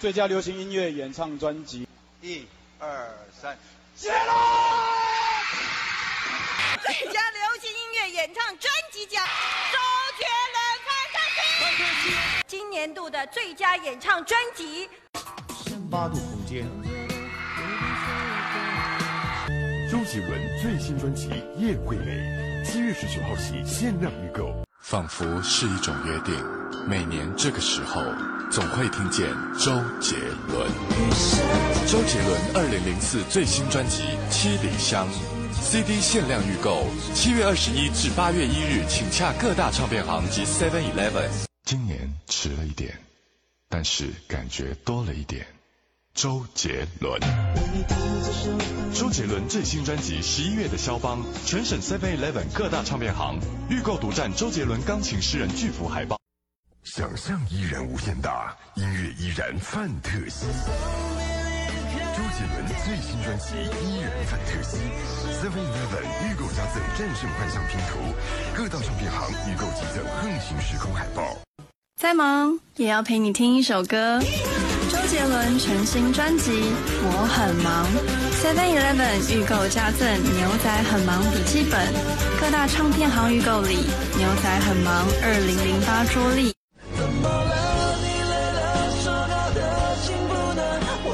最佳流行音乐演唱专辑。一、二、三，杰伦！最佳流行音乐演唱专辑奖，周杰伦《Fantasy》。今年度的最佳演唱专辑。八度空间。周杰伦最新专辑《叶惠美》，七月十九号起限量预购。仿佛是一种约定，每年这个时候总会听见周杰伦。周杰伦二零零四最新专辑《七里香》CD 限量预购，七月二十一至八月一日，请洽各大唱片行及 Seven Eleven。今年迟了一点，但是感觉多了一点。周杰伦，周杰伦最新专辑《十一月的肖邦》，全省 Seven Eleven 各大唱片行预购独占周杰伦钢琴诗人巨幅海报。想象依然无限大，音乐依然范特西。周杰伦最新专辑依然范特西，Seven Eleven 预购加赠战胜幻象拼图，各大唱片行预购即赠横行时空海报。再忙也要陪你听一首歌。伦全新专辑《我很忙》，Seven Eleven 预购加赠《牛仔很忙》笔记本，各大唱片行预购里《牛仔很忙》二零零八桌历。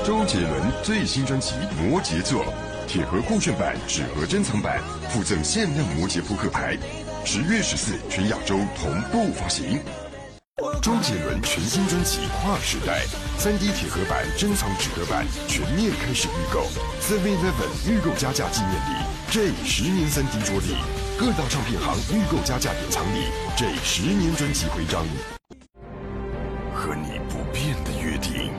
周杰伦最新专辑《摩羯座》，铁盒酷炫版、纸盒珍藏版附赠限量摩羯扑克牌，十月十四全亚洲同步发行。周杰伦全新专辑《跨时代》，3D 铁盒版、珍藏纸盒版全面开始预购，Seven Eleven 预购加价纪念礼，J 十年 3D 桌历，各大唱片行预购加价典藏礼，J 十年专辑徽章。和你不变的约定。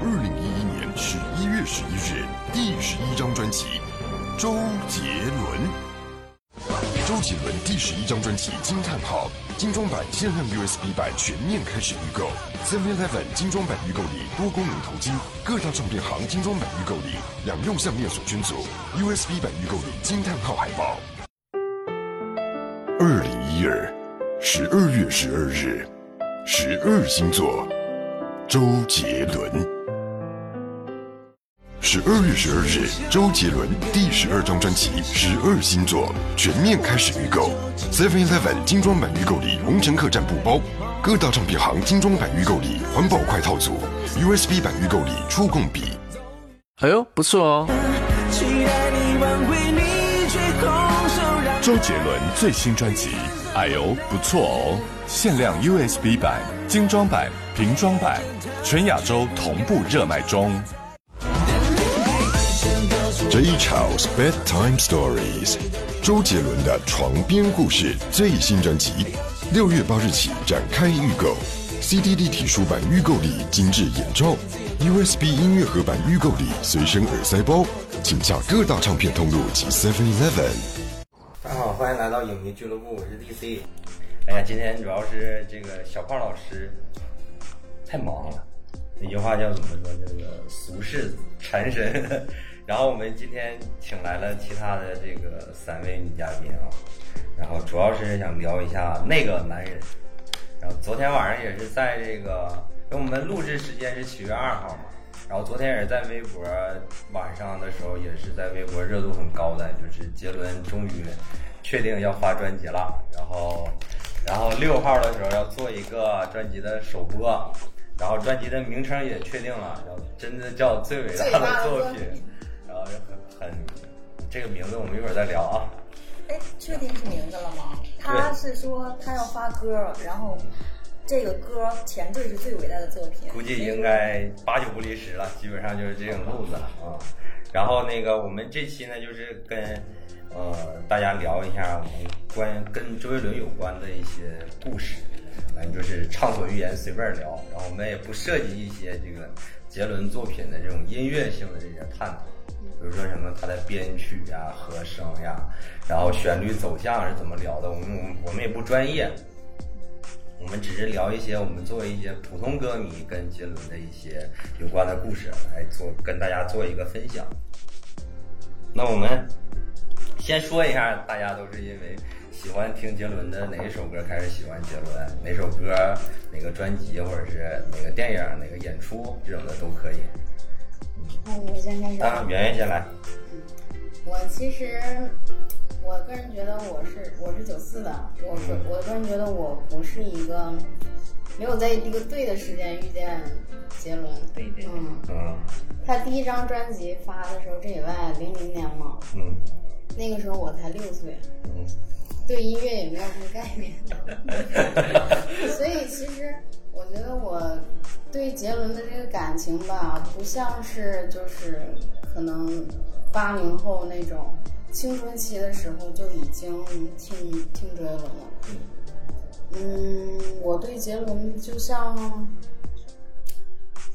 二零一一年十一月十一日，第十一张专辑，周杰伦。周杰伦第十一张专辑《惊叹号》精装版限量 USB 版全面开始预购，Seven Eleven 精装版预购礼多功能头巾，各大唱片行精装版预购礼两用项链锁圈组，USB 版预购礼惊叹号海报。二零一二，十二月十二日，十二星座，周杰伦。十二月十二日，周杰伦第十二张专辑《十二星座》全面开始预购，Seven Eleven 精装版预购礼红尘客栈布包，各大唱片行精装版预购礼环保筷套组，USB 版预购礼触控笔。哎呦，不错哦！周杰伦最新专辑，哎呦，不错哦！限量 USB 版、精装版、瓶装版，全亚洲同步热卖中。J Chow's Bedtime Stories，周杰伦的床边故事最新专辑，六月八日起展开预购，CD 立体书版预购礼精致眼罩，USB 音乐盒版预购礼随身耳塞包，请洽各大唱片通路及 Seven Eleven。大家好，欢迎来到影迷俱乐部，我是 DC。哎呀，今天主要是这个小胖老师太忙了，那句话叫怎么说？这个俗世缠身。然后我们今天请来了其他的这个三位女嘉宾啊，然后主要是想聊一下那个男人。然后昨天晚上也是在这个，因为我们录制时间是七月二号嘛，然后昨天也是在微博晚上的时候也是在微博热度很高的，就是杰伦终于确定要发专辑了。然后，然后六号的时候要做一个专辑的首播，然后专辑的名称也确定了，要真的叫最伟大的作品。然后很很，这个名字我们一会儿再聊啊。哎，确定是名字了吗？他是说他要发歌，然后这个歌前缀是最伟大的作品。估计应该八九不离十了，基本上就是这种路子啊。然后那个我们这期呢，就是跟呃大家聊一下我们关跟周杰伦有关的一些故事，反正就是畅所欲言，随便聊。然后我们也不涉及一些这个杰伦作品的这种音乐性的这些探讨。比如说什么他的编曲呀、和声呀，然后旋律走向是怎么聊的？我们我们我们也不专业，我们只是聊一些我们作为一些普通歌迷跟杰伦的一些有关的故事来做，跟大家做一个分享。那我们先说一下，大家都是因为喜欢听杰伦的哪一首歌开始喜欢杰伦？哪首歌、哪个专辑，或者是哪个电影、哪个演出这种的都可以。嗯，我先开始。啊，圆圆先来。嗯，我其实我个人觉得我是我是九四的，我是我个人觉得我不是一个没有在一个对的时间遇见杰伦。对对。嗯嗯。他第一张专辑发的时候，这也外零零年嘛。嗯。那个时候我才六岁。嗯。对音乐也没有什么概念，所以其实我觉得我对杰伦的这个感情吧，不像是就是可能八零后那种青春期的时候就已经听听杰伦了。嗯，我对杰伦就像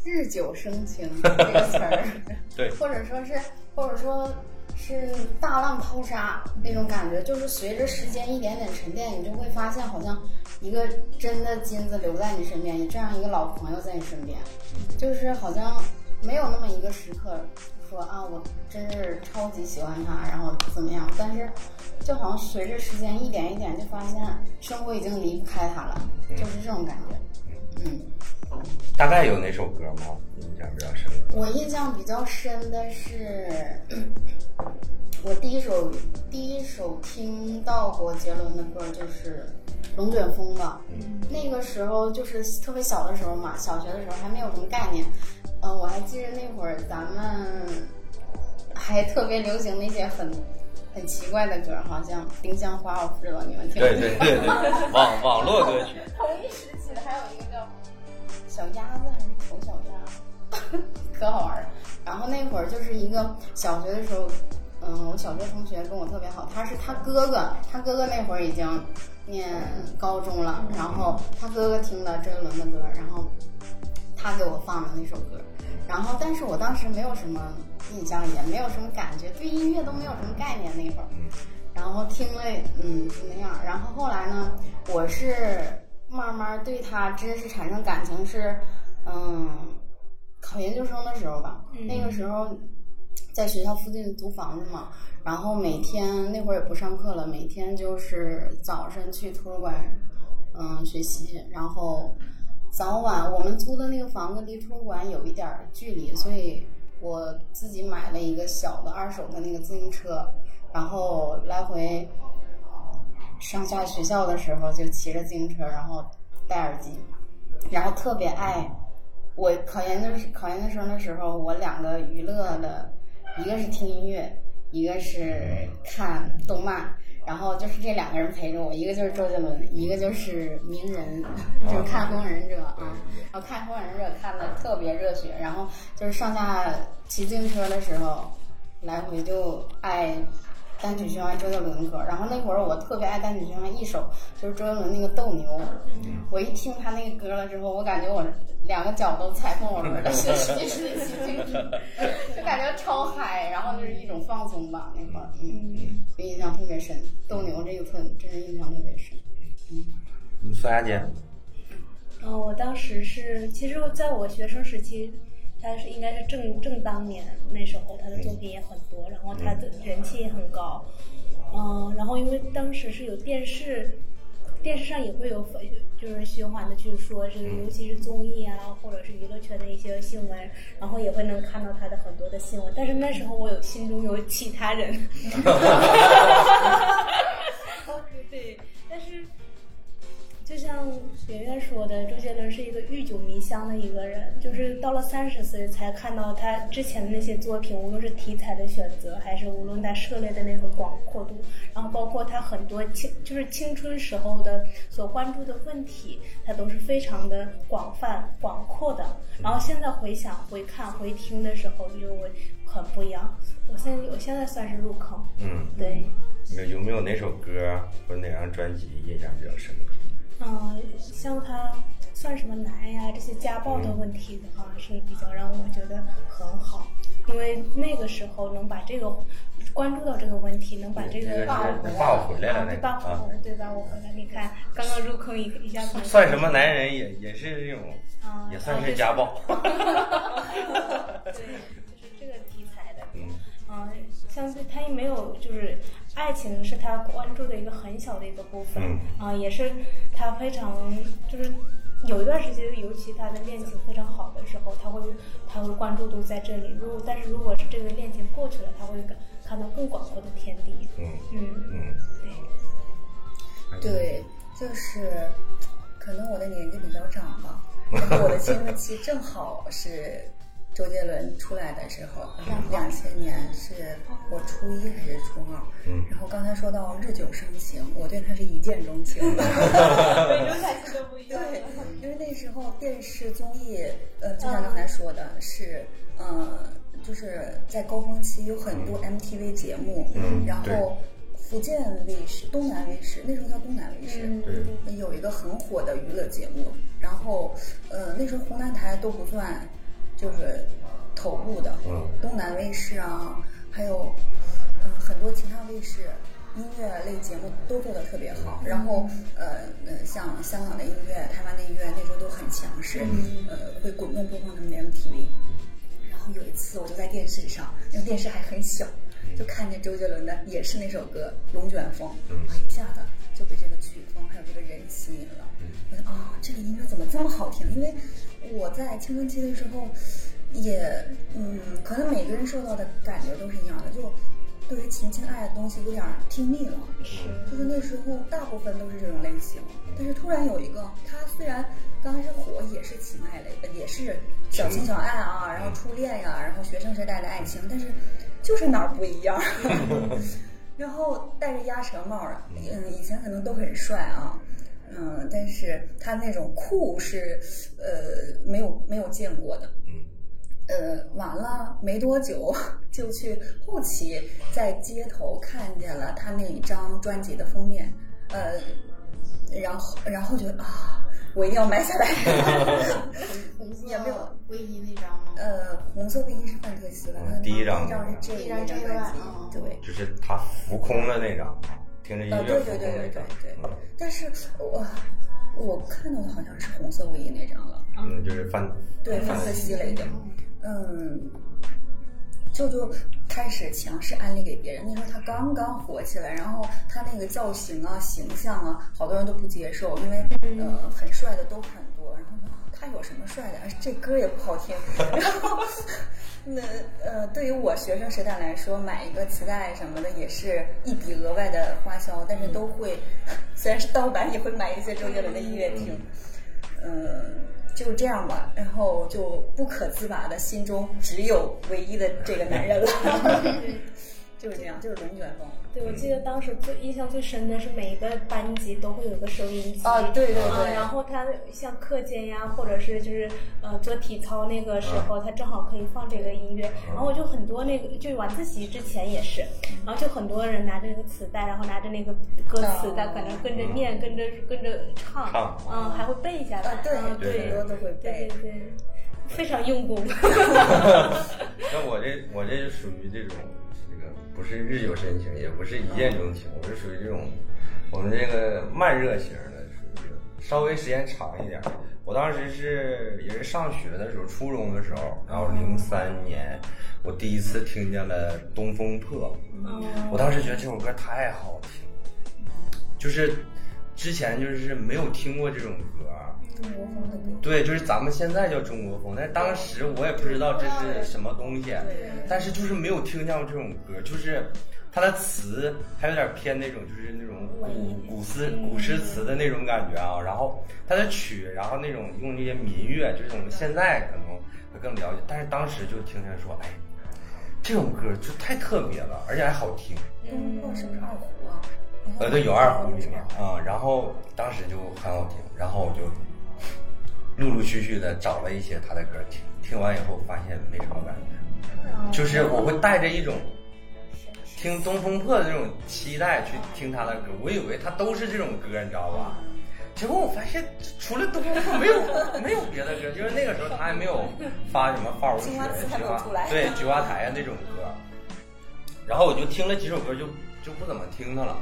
日久生情这个词儿，对，或者说是或者说。是大浪淘沙那种感觉，就是随着时间一点点沉淀，你就会发现，好像一个真的金子留在你身边，这样一个老朋友在你身边，就是好像没有那么一个时刻说啊，我真是超级喜欢他，然后怎么样？但是就好像随着时间一点一点，就发现生活已经离不开他了，就是这种感觉。嗯，大概有哪首歌吗？印象比较深刻？我印象比较深的是。我第一首第一首听到过杰伦的歌就是《龙卷风》吧。那个时候就是特别小的时候嘛，小学的时候还没有什么概念。嗯，我还记得那会儿咱们还特别流行那些很很奇怪的歌，好像《丁香花》，我不知道你们听过。对对对对，网网络歌曲。同一时期的还有一个叫小鸭子还是丑小鸭，可好玩了。然后那会儿就是一个小学的时候。嗯，我小学同学跟我特别好，他是他哥哥，他哥哥那会儿已经念高中了，然后他哥哥听的周杰伦的歌，然后他给我放的那首歌，然后但是我当时没有什么印象，也没有什么感觉，对音乐都没有什么概念那会儿，然后听了，嗯，就那样，然后后来呢，我是慢慢对他真是产生感情是，嗯，考研究生的时候吧，那个时候。在学校附近租房子嘛，然后每天那会儿也不上课了，每天就是早晨去图书馆，嗯，学习，然后早晚我们租的那个房子离图书馆有一点距离，所以我自己买了一个小的二手的那个自行车，然后来回上下学校的时候就骑着自行车，然后戴耳机，然后特别爱。我考研的考研的时候的时候，我两个娱乐的。一个是听音乐，一个是看动漫，然后就是这两个人陪着我，一个就是周杰伦，一个就是鸣人，就是看《火影忍者》啊，然后看《火影忍者》看的特别热血，然后就是上下骑自行车的时候，来回就爱。单曲循环周杰伦的歌，然后那会儿我特别爱单曲循环一首，就是周杰伦那个《斗牛》。我一听他那个歌了之后，我感觉我两个脚都踩空了，是是是是，就感觉超嗨，然后就是一种放松吧。那会儿，嗯，印象特别深，《斗牛》这个特真是印象特别深。嗯，孙亚姐。嗯，我当时是，其实在我学生时期。他是应该是正正当年那时候，他的作品也很多，然后他的人气也很高，嗯，然后因为当时是有电视，电视上也会有就是循环的去说这个，尤其是综艺啊，或者是娱乐圈的一些新闻，然后也会能看到他的很多的新闻。但是那时候我有心中有其他人，对，但是。就像圆圆说的，周杰伦是一个欲久弥香的一个人，就是到了三十岁才看到他之前的那些作品，无论是题材的选择，还是无论他涉猎的那个广阔度，然后包括他很多青就是青春时候的所关注的问题，他都是非常的广泛广阔的。然后现在回想、回看、回听的时候，就会很不一样。我现在我现在算是入坑，嗯，对。有没有哪首歌或者哪张专辑印象比较深刻？嗯，像他算什么男呀？这些家暴的问题的话，是比较让我觉得很好，因为那个时候能把这个关注到这个问题，能把这个爸我回来了，对吧？对吧？我回来，你看刚刚入坑一一下子。算什么男人也也是这种，也算是家暴。对，就是这个题材的。嗯。嗯，像他也没有就是爱情是他关注的一个很小的一个部分，啊，也是他非常就是有一段时间，尤其他的恋情非常好的时候，他会他会关注度在这里。如果但是如果是这个恋情过去了，他会看到更广阔的天地。嗯嗯嗯，对，对，就是可能我的年纪比较长吧，我的青春期正好是。周杰伦出来的时候，两千年是我初一还是初二？嗯，然后刚才说到日久生情，我对他是一见钟情。每种感情都不一样。对，因为那时候电视综艺，呃，就像刚才说的，是，呃，就是在高峰期有很多 MTV 节目，嗯，然后福建卫视、东南卫视，那时候叫东南卫视，对，有一个很火的娱乐节目，然后，呃，那时候湖南台都不算。就是头部的，东南卫视啊，还有嗯很多其他卫视音乐类节目都做的特别好。然后呃呃，像香港的音乐、台湾的音乐那时候都很强势，呃会滚动播放他们的 MTV。然后有一次我就在电视上，那个电视还很小，就看见周杰伦的也是那首歌《龙卷风》，一下子就被这个曲风还有这个人吸引了。觉得啊，这个音乐怎么这么好听？因为我在青春期的时候，也嗯，可能每个人受到的感觉都是一样的，就对于情情爱爱的东西有点听腻了。是，就是那时候大部分都是这种类型，但是突然有一个，他虽然刚开始火也是情爱类的，也是小情小爱啊，然后初恋呀，然后学生时代的爱情，但是就是哪儿不一样。然后戴着鸭舌帽，嗯，以前可能都很帅啊。嗯，但是他那种酷是，呃，没有没有见过的。嗯，呃，完了没多久就去后期在街头看见了他那一张专辑的封面，呃，然后然后觉得啊，我一定要买下来。红色卫衣那张吗？呃，红色卫衣是范特西的，第一张是这一张专辑，对，就是他浮空的那张。听着音乐，对对对对对对。但是我我看到的好像是红色卫衣那张了。嗯，就是范对范特西类的。嗯，就就开始强势安利给别人。那时候他刚刚火起来，然后他那个造型啊、形象啊，好多人都不接受，因为呃很帅的都很他有什么帅的？这歌也不好听。然后。那呃，对于我学生时代来说，买一个磁带什么的也是一笔额外的花销，但是都会，虽然是盗版，也会买一些周杰伦的音乐听。嗯，就这样吧，然后就不可自拔的心中只有唯一的这个男人了。就是这样，就是龙卷风。对，我记得当时最印象最深的是每一个班级都会有个收音机啊，对对对。然后他像课间呀，或者是就是呃做体操那个时候，他正好可以放这个音乐。然后我就很多那个，就晚自习之前也是，然后就很多人拿着那个磁带，然后拿着那个歌词在可能跟着念，跟着跟着唱，嗯，还会背一下的。对对，很多都会背。对对，非常用功。那我这我这就属于这种。不是日久生情，也不是一见钟情，我是属于这种，我们这个慢热型的，属于稍微时间长一点。我当时是也是上学的时候，初中的时候，然后零三年，我第一次听见了《东风破》，我当时觉得这首歌太好听，就是之前就是没有听过这种歌。中国风的对，就是咱们现在叫中国风，但是当时我也不知道这是什么东西，但是就是没有听见过这种歌，就是它的词还有点偏那种，就是那种古古诗古诗词的那种感觉啊。然后它的曲，然后那种用那些民乐，就是我们现在可能会更了解，但是当时就听见说，哎，这种歌就太特别了，而且还好听。嗯，是不是二胡啊？呃，对，有二胡里面啊。然后当时就很好听，然后我就。陆陆续续的找了一些他的歌听，听完以后发现没什么感觉，就是我会带着一种听东风破的这种期待去听他的歌，我以为他都是这种歌，你知道吧？结果我发现除了东风破没有没有别的歌，就是那个时候他还没有发什么《花无雪》对菊花台啊那种歌，然后我就听了几首歌就就不怎么听他了。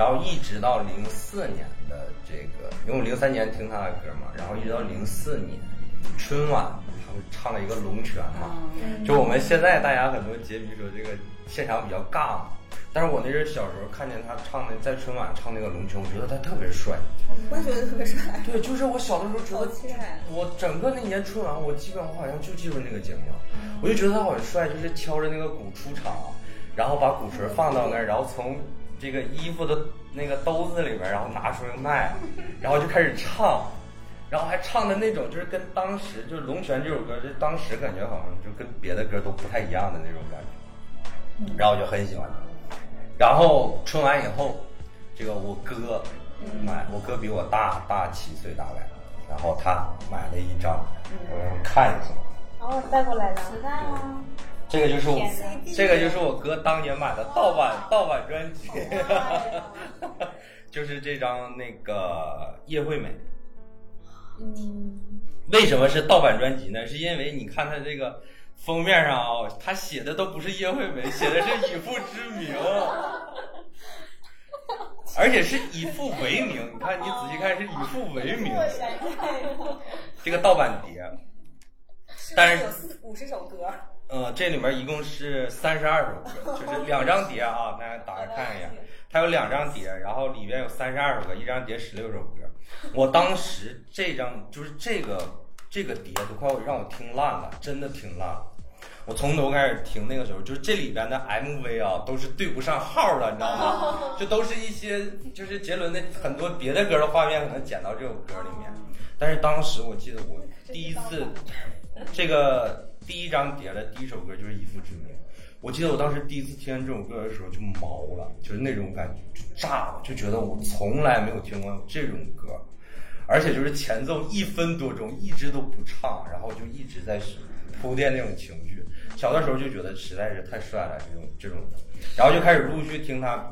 然后一直到零四年的这个，因为我零三年听他的歌嘛，然后一直到零四年春晚，他们唱了一个龙泉嘛，就我们现在大家很多节迷说这个现场比较尬嘛，但是我那阵小时候看见他唱的在春晚唱那个龙泉，我觉得他特别帅，我也觉得特别帅。对，就是我小的时候觉得，我整个那年春晚，我基本上好像就记住那个节目，我就觉得他好帅，就是敲着那个鼓出场，然后把鼓槌放到那儿，然后从这个衣服的那个兜子里边，然后拿出来卖，然后就开始唱。然后还唱的那种，就是跟当时就是《龙泉》这首歌，就当时感觉好像就跟别的歌都不太一样的那种感觉，然后我就很喜欢。然后春晚以后，这个我哥买，我哥比我大大七岁大概，然后他买了一张，我让看一下。然后，带过来的。磁带吗？这个就是我，这个就是我哥当年买的盗版盗版专辑，就是这张那个叶惠美。嗯，为什么是盗版专辑呢？是因为你看它这个封面上啊，他写的都不是叶惠美，写的是以父之名，而且是以父为名。你看，你仔细看，是以父为名。这个盗版碟，但是有五十首歌。呃，这里面一共是三十二首歌，就是两张碟啊，大家打开看一眼，它有两张碟，然后里边有三十二首歌，一张碟十六首歌。我当时这张就是这个这个碟都快让我听烂了，真的听烂了。我从头开始听，那个时候就是这里边的 MV 啊，都是对不上号的，你知道吗？就都是一些就是杰伦的很多别的歌的画面可能剪到这首歌里面。但是当时我记得我第一次这个第一张碟的第一首歌就是《以父之名》。我记得我当时第一次听这首歌的时候就毛了，就是那种感觉就炸了，就觉得我从来没有听过这种歌，而且就是前奏一分多钟一直都不唱，然后就一直在铺垫那种情绪。小的时候就觉得实在是太帅了，这种这种，然后就开始陆续听他，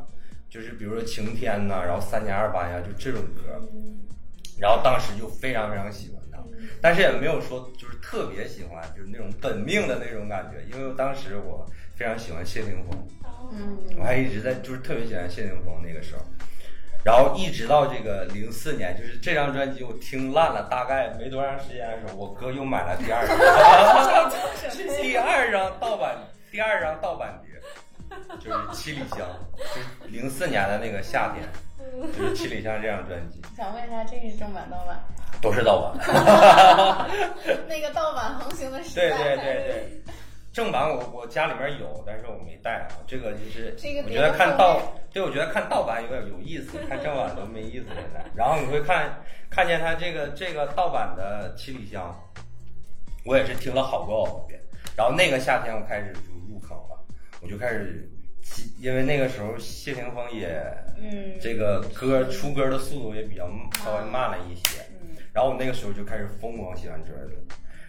就是比如说晴天呐，然后三年二班呀，就这种歌，然后当时就非常非常喜欢，但是也没有说就是特别喜欢，就是那种本命的那种感觉，因为当时我。非常喜欢谢霆锋，嗯，我还一直在就是特别喜欢谢霆锋那个时候，然后一直到这个零四年，就是这张专辑我听烂了，大概没多长时间的时候，我哥又买了第二张，第二张盗版，第二张盗版碟，就是七里香，就是零四年的那个夏天，就是七里香这张专辑。想问一下，这是正版盗版？都是盗版。那个盗版横行的时代。对对对对。正版我我家里面有，但是我没带啊。这个就是我觉得看盗，对，我觉得看盗版有点有意思，看正版都没意思现在。然后你会看看见他这个这个盗版的七里香，我也是听了好多好多遍。然后那个夏天我开始就入坑了，我就开始，因为那个时候谢霆锋也，嗯，这个歌出歌的速度也比较稍微慢了一些，嗯，然后我那个时候就开始疯狂喜欢周杰伦。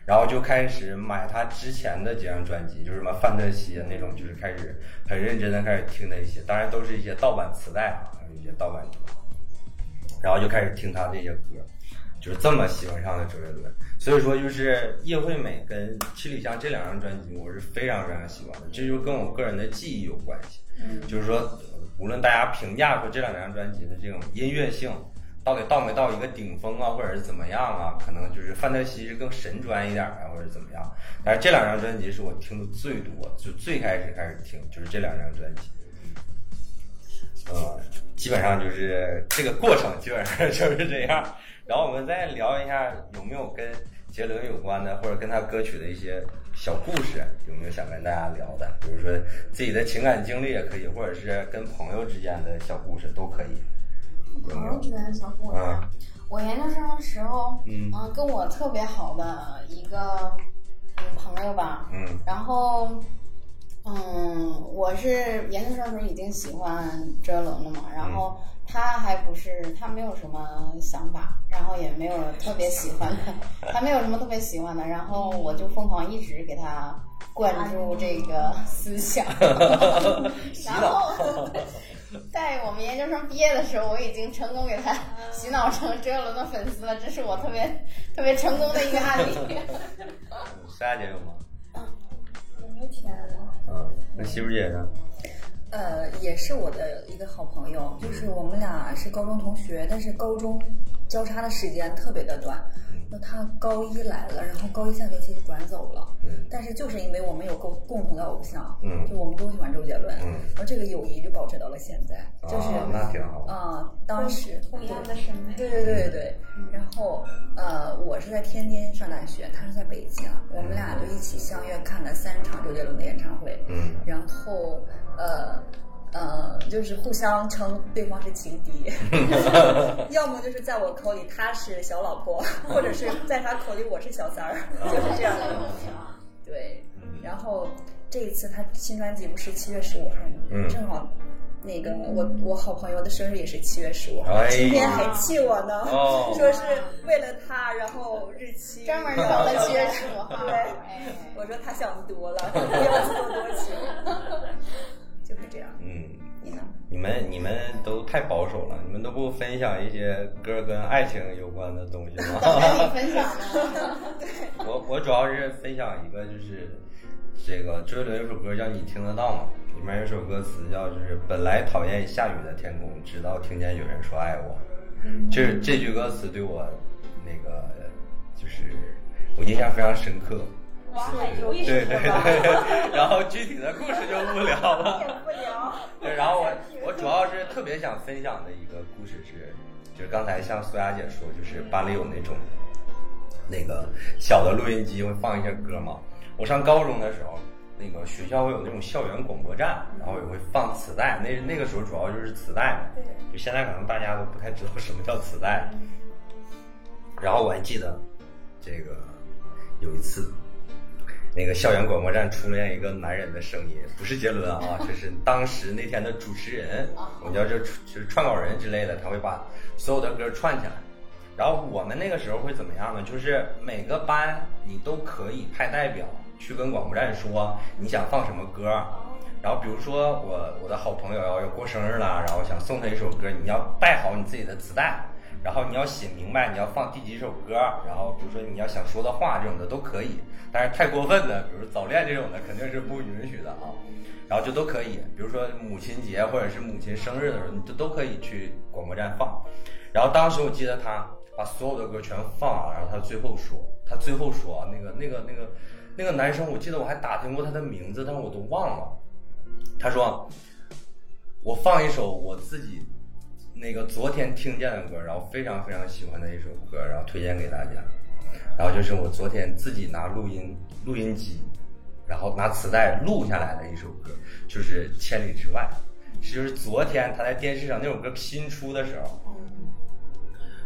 然后就开始买他之前的几张专辑，就是什么范特西那种，就是开始很认真的开始听那些，当然都是一些盗版磁带啊，一些盗版。然后就开始听他这些歌，就是这么喜欢上的周杰伦。所以说，就是叶惠美跟七里香这两张专辑，我是非常非常喜欢的，这就跟我个人的记忆有关系。就是说，无论大家评价说这两张专辑的这种音乐性。到底到没到一个顶峰啊，或者是怎么样啊？可能就是范特西是更神专一点啊，或者怎么样？但是这两张专辑是我听的最多，就最开始开始听就是这两张专辑。呃，基本上就是这个过程，基本上 就是这样。然后我们再聊一下有没有跟杰伦有关的，或者跟他歌曲的一些小故事，有没有想跟大家聊的？比如说自己的情感经历也可以，或者是跟朋友之间的小故事都可以。朋友之间的小故事，我研究生的时候，嗯，跟我特别好的一个朋友吧，嗯，然后，嗯，我是研究生的时候已经喜欢周杰伦了嘛，然后他还不是，他没有什么想法，然后也没有特别喜欢的，他没有什么特别喜欢的，然后我就疯狂一直给他灌输这个思想，然后。在我们研究生毕业的时候，我已经成功给他洗脑成周杰伦的粉丝了，这是我特别特别成功的一个案例。莎姐有吗？嗯，没钱了。嗯，那媳妇姐呢？呃，也是我的一个好朋友，就是我们俩是高中同学，但是高中交叉的时间特别的短。那他高一来了，然后高一下学期就转走了。嗯，但是就是因为我们有共共同的偶像，嗯，就我们都喜欢周杰伦，嗯，然后这个友谊就保持到了现在，就是那挺好啊。当时同样的审美，对对对对。然后呃，我是在天津上大学，他是在北京，我们俩就一起相约看了三场周杰伦的演唱会，嗯，然后呃。呃，就是互相称对方是情敌，要么就是在我口里他是小老婆，或者是在他口里我是小三儿，就是这样的。对，然后这一次他新专辑不是七月十五号吗？正好那个我我好朋友的生日也是七月十五号，今天还气我呢，说是为了他，然后日期专门找了七月十五号。对，我说他想多了，不要求多求。就是这样。嗯，你呢？你们你们都太保守了，你们都不分享一些歌跟爱情有关的东西吗？分享对。我我主要是分享一个，就是这个周杰伦有首歌叫《你听得到吗》，里面有首歌词叫就是本来讨厌下雨的天空，直到听见有人说爱我。就是这句歌词对我那个就是我印象非常深刻。对对对，然后具体的故事就不聊了。不聊。对，然后我 我主要是特别想分享的一个故事是，就是刚才像苏雅姐说，就是班里有那种那个小的录音机会放一些歌嘛。我上高中的时候，那个学校会有那种校园广播站，然后也会放磁带。那那个时候主要就是磁带嘛。就现在可能大家都不太知道什么叫磁带。然后我还记得，这个有一次。那个校园广播站出现一个男人的声音，不是杰伦啊，这是当时那天的主持人，我们叫这就是串稿人之类的，他会把所有的歌串起来。然后我们那个时候会怎么样呢？就是每个班你都可以派代表去跟广播站说你想放什么歌。然后比如说我我的好朋友要要过生日了，然后想送他一首歌，你要带好你自己的磁带。然后你要写明白你要放第几首歌，然后比如说你要想说的话这种的都可以，但是太过分的，比如早恋这种的肯定是不允许的啊。然后就都可以，比如说母亲节或者是母亲生日的时候，你就都可以去广播站放。然后当时我记得他把所有的歌全放了，然后他最后说，他最后说那个那个那个那个男生，我记得我还打听过他的名字，但是我都忘了。他说，我放一首我自己。那个昨天听见的歌，然后非常非常喜欢的一首歌，然后推荐给大家。然后就是我昨天自己拿录音录音机，然后拿磁带录下来的一首歌，就是《千里之外》，就是昨天他在电视上那首歌新出的时候。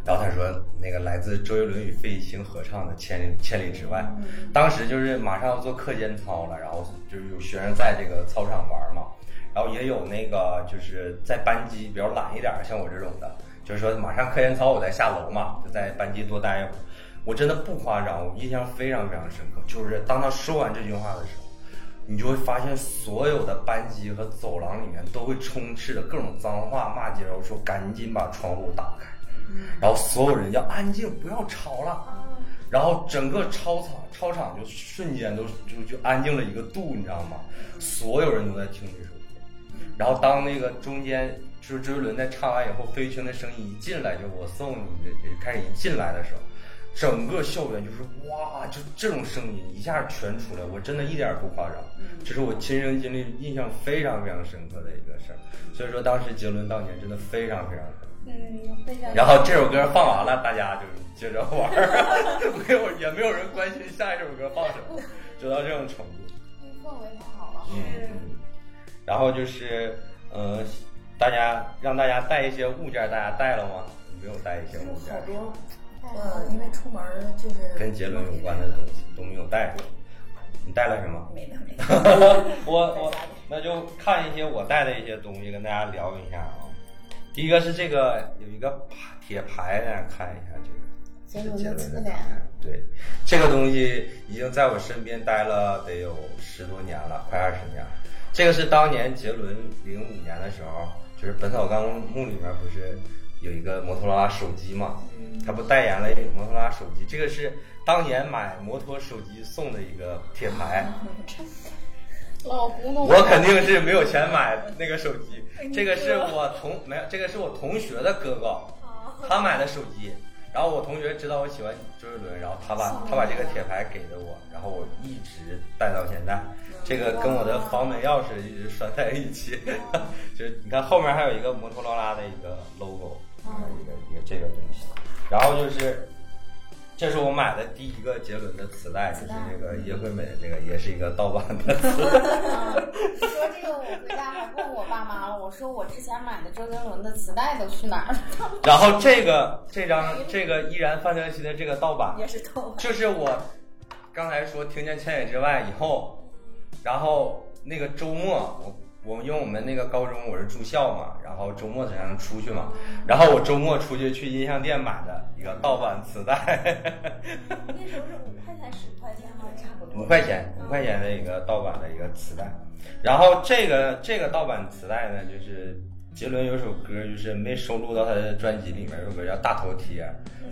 然后他说，那个来自周杰伦与费玉清合唱的《千里千里之外》，当时就是马上要做课间操了，然后就是有学生在这个操场玩嘛。然后也有那个就是在班级比较懒一点，像我这种的，就是说马上课间操我再下楼嘛，就在班级多待一会儿。我真的不夸张，我印象非常非常深刻。就是当他说完这句话的时候，你就会发现所有的班级和走廊里面都会充斥着各种脏话骂街，然后说赶紧把窗户打开，然后所有人要安静，不要吵了。然后整个操场操场就瞬间都就就安静了一个度，你知道吗？所有人都在听这首。然后当那个中间就是周杰伦在唱完以后，费玉清的声音一进来，就我送你的开始一进来的时候，整个校园就是哇，就这种声音一下全出来，我真的一点不夸张，这是我亲身经历，印象非常非常深刻的一个事儿。所以说当时杰伦当年真的非常非常。嗯，非常。然后这首歌放完了，大家就接着玩儿，没有也没有人关心下一首歌放什么，就到这种程度。氛围太好了。嗯。然后就是，呃，大家让大家带一些物件，大家带了吗？没有带一些物件。好多，呃，因为出门就是跟杰伦有关的东西都没有带。你带了什么？没带，没带。我我那就看一些我带的一些东西，跟大家聊一下啊。第一个是这个有一个牌铁牌，大家看一下这个。杰伦的脸。对，这个东西已经在我身边待了得有十多年了，快二十年。这个是当年杰伦零五年的时候，就是《本草纲目》里面不是有一个摩托罗拉手机嘛？他不代言了摩托罗拉手机，这个是当年买摩托手机送的一个铁牌。老。我肯定是没有钱买那个手机，这个是我同没有，这个是我同学的哥哥，他买的手机，然后我同学知道我喜欢周杰伦，然后他把他把这个铁牌给了我，然后我一直带到现在。这个跟我的房门钥匙一直拴在一起，就是你看后面还有一个摩托罗拉的一个 logo，一个一个这个东西。然后就是，这是我买的第一个杰伦的磁带，就是那个叶惠美的这个，也是一个盗版的磁带。说这个，我回家还问我爸妈了，我说我之前买的周杰伦的磁带都去哪儿了？然后这个这张这个依然范特西的这个盗版，也是盗版，就是我刚才说听见千里之外以后，然后那个周末我我们因为我们那个高中我是住校嘛，然后周末才能出去嘛，然后我周末出去去音像店买的一个盗版磁带，那时候是五块钱十块钱吗？差不多。五块钱五块钱的一个盗版的一个磁带，然后这个这个盗版磁带呢，就是杰伦有首歌就是没收录到他的专辑里面，有首歌叫《大头贴》，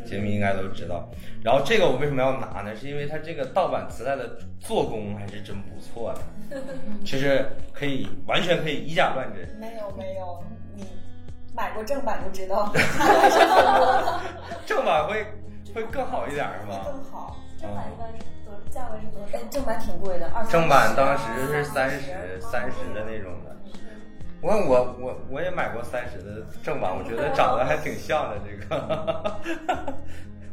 杰迷应该都知道。然后这个我为什么要拿呢？是因为它这个盗版磁带的做工还是真不错的，就是可以完全可以以假乱真。没有没有，你买过正版就知道，正版会 会更好一点是吗？更好。正版一般是多价位是多少？哎，正版挺贵的，二正版当时是三十三十的那种的。我我我我也买过三十的正版，我觉得长得还挺像的这个，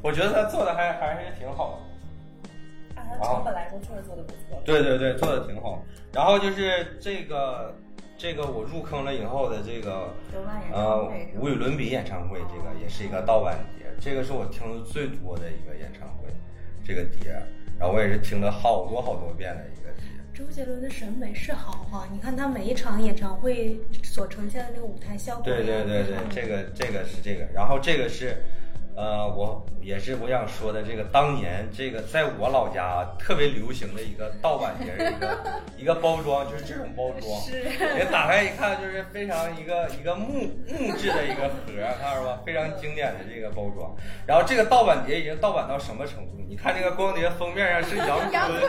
我觉得他做的还还是挺好的。按它成本来说，确实做的不错。对对对，做的挺好。然后就是这个这个我入坑了以后的这个呃无与伦比演唱会，这个也是一个盗版碟，这个是我听的最多的一个演唱会，这个碟，然后我也是听了好多好多遍的一个碟。周杰伦的审美是好哈，你看他每一场演唱会所呈现的那个舞台效果。对对对对，这个这个是这个，然后这个是。呃，我也是我想说的，这个当年这个在我老家特别流行的一个盗版碟，一个 一个包装，就是这种包装，是，你打开一看就是非常一个一个木木质的一个盒，看到吧，非常经典的这个包装。然后这个盗版碟已经盗版到什么程度？你看这个光碟封面上是杨坤，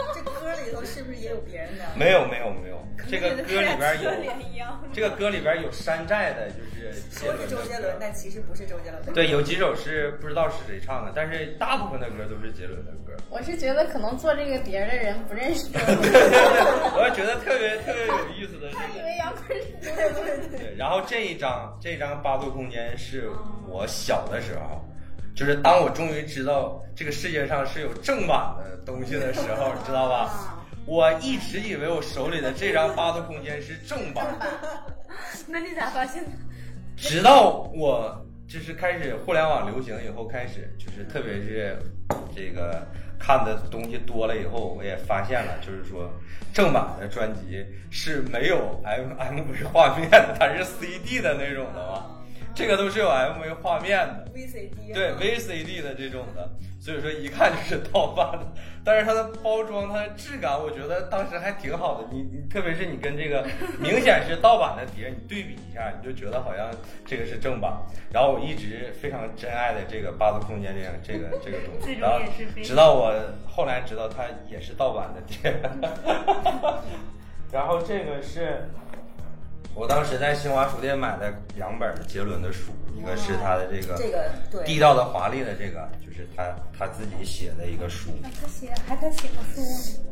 这歌里头是不是也有别人的？没有没有没有，这个歌里边有，这个歌里边有山寨的，就是说是周杰伦，但其实不是周杰伦的。对，有几首是不知道是谁唱的，但是大部分的歌都是杰伦的歌。我是觉得可能做这个碟的人不认识。我觉得特别特别有意思的是，他以为杨坤是对对对。对，然后这一张这张八度空间是我小的时候。就是当我终于知道这个世界上是有正版的东西的时候，你知道吧？我一直以为我手里的这张八度空间是正版，那你咋发现的？直到我就是开始互联网流行以后，开始就是特别是这个看的东西多了以后，我也发现了，就是说正版的专辑是没有 M M V 画面的，它是 C D 的那种的嘛。这个都是有 MV 画面的，VCD 对 VCD 的这种的，所以说一看就是盗版的。但是它的包装、它的质感，我觉得当时还挺好的。你你特别是你跟这个 明显是盗版的碟，你对比一下，你就觉得好像这个是正版。然后我一直非常珍爱的这个八度空间这样这个这个东西，然后直到我后来知道它也是盗版的碟。然后这个是。我当时在新华书店买的两本杰伦的书，一个是他的这个这个对地道的华丽的这个，就是他他自己写的一个书。他写还他写过书？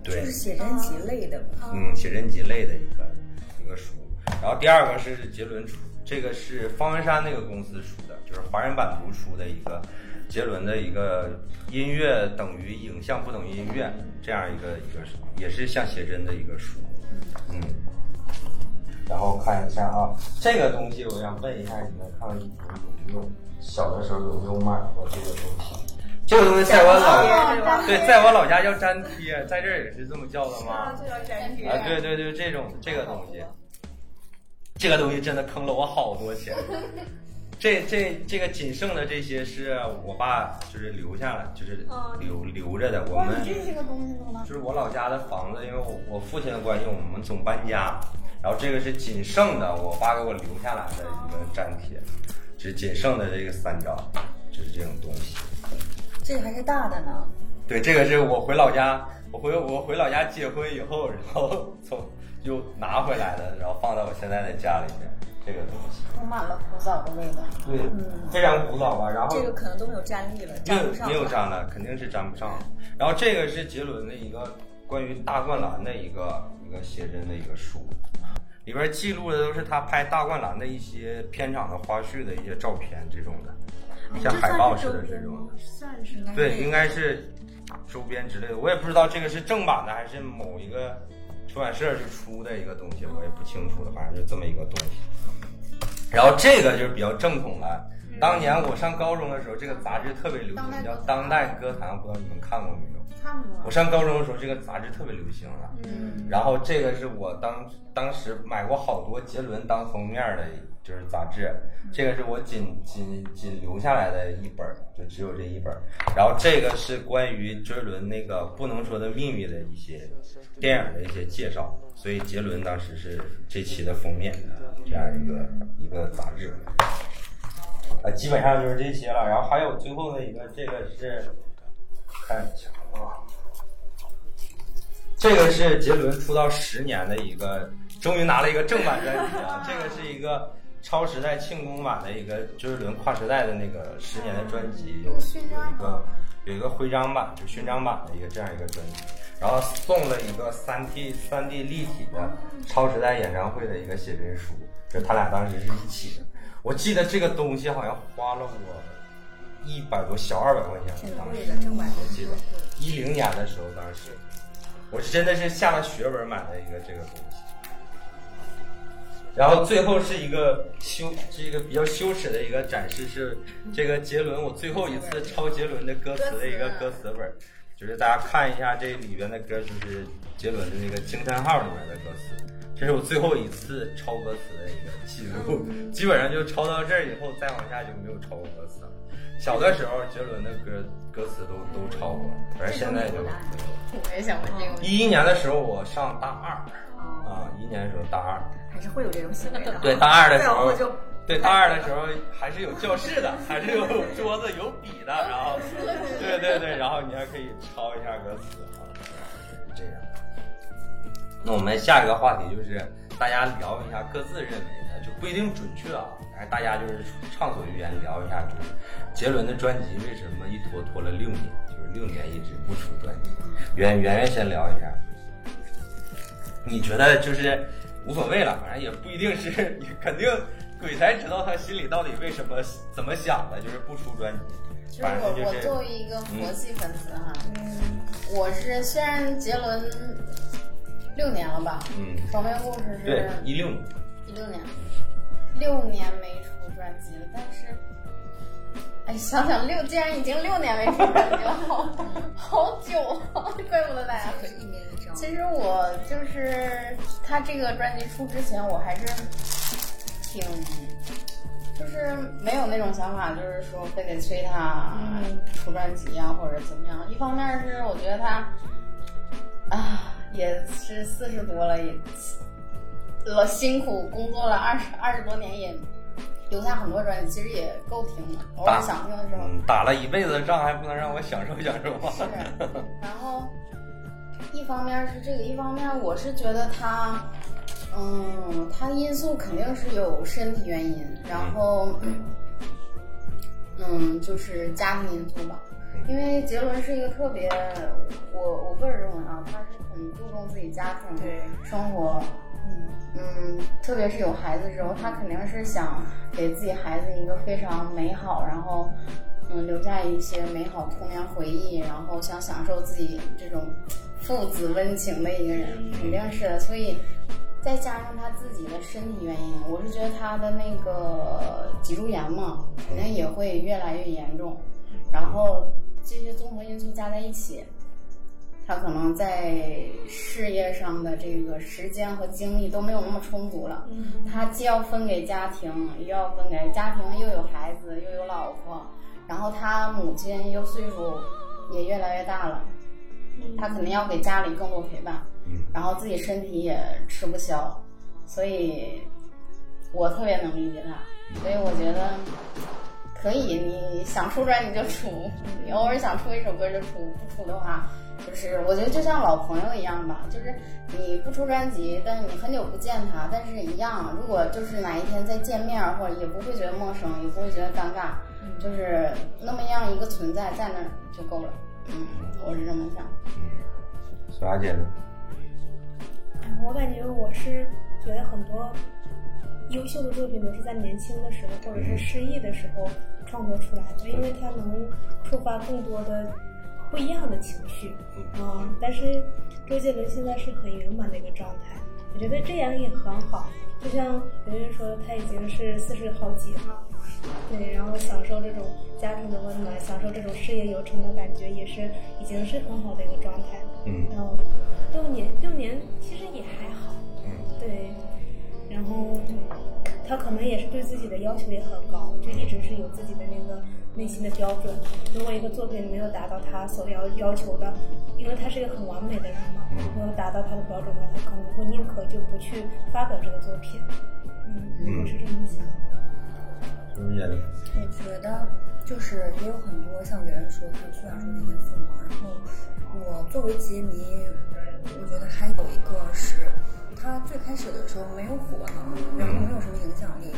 对，就是写真集类的。嗯，写真集类的一个一个书。然后第二个是杰伦出，这个是方文山那个公司出的，就是华人版图出的一个杰伦的一个音乐等于影像不等于音乐这样一个一个，也是像写真的一个书。嗯。然后看一下啊，这个东西我想问一下你们，看看有没有小的时候有没有买过这个东西？这个东西在我老对，在我老家叫粘贴，在这儿也是这么叫的吗？啊，对对对，这种这个东西，这个东西真的坑了我好多钱。这这这个仅剩的这些是我爸就是留下来，就是留留着的。我们这些个东西呢？就是我老家的房子，因为我我父亲的关系，我们总搬家。然后这个是仅剩的，我爸给我留下来的一个粘贴，是仅剩的这个三张，就是这种东西。这个还是大的呢。对，这个是我回老家，我回我回老家结婚以后，然后从就拿回来的，然后放到我现在的家里面。这个东西，充满了古早的味道。对，非常古早吧。然后这个可能都没有粘力了，粘不上。没有粘的，肯定是粘不上。然后这个是杰伦的一个关于大灌篮的一个一个写真的一个书，里边记录的都是他拍大灌篮的一些片场的花絮的一些照片，这种的，像海报似的这种。算是对，应该是周边之类的。我也不知道这个是正版的还是某一个出版社去出的一个东西，我也不清楚了。反正就这么一个东西。然后这个就是比较正统了。当年我上高中的时候，这个杂志特别流行，叫《当代歌坛》，不知道你们看过没有？看过。我上高中的时候，这个杂志特别流行了。嗯。然后这个是我当当时买过好多杰伦当封面的，就是杂志。这个是我仅仅仅留下来的一本，就只有这一本。然后这个是关于杰伦那个不能说的秘密的一些电影的一些介绍。所以杰伦当时是这期的封面，这样一个一个杂志。啊，基本上就是这些了。然后还有最后的一个，这个是看一下啊，这个是杰伦出道十年的一个，终于拿了一个正版专辑啊。这个是一个超时代庆功版的一个周杰伦跨时代的那个十年的专辑，有有一个有一个徽章版，就勋章版的一个这样一个专辑。然后送了一个三 D 三 D 立体的超时代演唱会的一个写真书，就他俩当时是一起的。我记得这个东西好像花了我一百多小二百块钱，当时我记得一零年的时候，当时我是真的是下了血本买的一个这个东西。然后最后是一个羞，是一个比较羞耻的一个展示，是这个杰伦我最后一次抄杰伦的歌词的一个歌词本，就是大家看一下这里边的歌，就是杰伦的那个《惊叹号》里面的歌词。这是我最后一次抄歌词的一个记录，基本上就抄到这儿以后，再往下就没有抄过歌词了。小的时候，杰伦的歌歌词都都抄过，反正现在就没有。我也想问这个。一一年的时候，我上大二，啊，一一年的时候大二，还是会有这种行为的。对，大二的时候，对大二的时候还是有教室的，还是有桌子有笔的，然后，对对对，然后你还可以抄一下歌词啊，是这样。那我们下一个话题就是大家聊一下各自认为的，就不一定准确啊，但是大家就是畅所欲言聊一下，就是杰伦的专辑为什么一拖拖了六年，就是六年一直不出专辑。圆圆圆先聊一下，你觉得就是无所谓了，反正也不一定是，肯定鬼才知道他心里到底为什么怎么想的，就是不出专辑。反正就是我作为一个佛系粉丝哈，嗯，我是虽然杰伦。六年了吧？嗯，双面故事是对一六年，一六年，六年没出专辑了。但是，哎，想想六，既然已经六年没出专辑了，好好久啊！怪不得大家一年一张。其实我就是他这个专辑出之前，我还是挺，就是没有那种想法，就是说非得催他出专辑啊，或者怎么样。一方面是我觉得他，啊。也是四十多了，也老辛苦工作了二十二十多年，也留下很多专辑，其实也够听了。偶尔想听的时候，打了一辈子的仗，还不能让我享受享受吗？是。然后，一方面是这个，一方面我是觉得他，嗯，他因素肯定是有身体原因，然后，嗯，就是家庭因素吧。因为杰伦是一个特别，我我个人认为啊，他是很注重自己家庭生活，嗯嗯，特别是有孩子之后，他肯定是想给自己孩子一个非常美好，然后嗯留下一些美好童年回忆，然后想享受自己这种父子温情的一个人，肯定是的。所以再加上他自己的身体原因，我是觉得他的那个脊柱炎嘛，肯定也会越来越严重，然后。这些综合因素加在一起，他可能在事业上的这个时间和精力都没有那么充足了。他既要分给家庭，又要分给家庭，又有孩子，又有老婆，然后他母亲又岁数也越来越大了，他肯定要给家里更多陪伴。然后自己身体也吃不消，所以我特别能理解他。所以我觉得。可以，你想出专辑就出，你偶尔想出一首歌就出，不出的话，就是我觉得就像老朋友一样吧，就是你不出专辑，但是你很久不见他，但是一样，如果就是哪一天再见面，或者也不会觉得陌生，也不会觉得尴尬，就是那么样一个存在在那儿就够了。嗯，我是这么想。苏雅姐呢？我感觉我是觉得很多。优秀的作品都是在年轻的时候，或者是失意的时候创作出来的，因为它能触发更多的不一样的情绪。嗯，但是周杰伦现在是很圆满的一个状态，我觉得这样也很好。就像圆圆说的，他已经是四十好几了，对，然后享受这种家庭的温暖，享受这种事业有成的感觉，也是已经是很好的一个状态。嗯，然后六年六年其实也还好。嗯，对。然后，他可能也是对自己的要求也很高，就一直是有自己的那个内心的标准。如果一个作品没有达到他所要要求的，因为他是一个很完美的人嘛，没有达到他的标准的话，他可能会宁可就不去发表这个作品。嗯，我是这么想。我觉得就是也有很多像圆圆说，他虽然说那些父母，然后我作为杰迷，我觉得还有一个是。他最开始的时候没有火呢，然后没有什么影响力，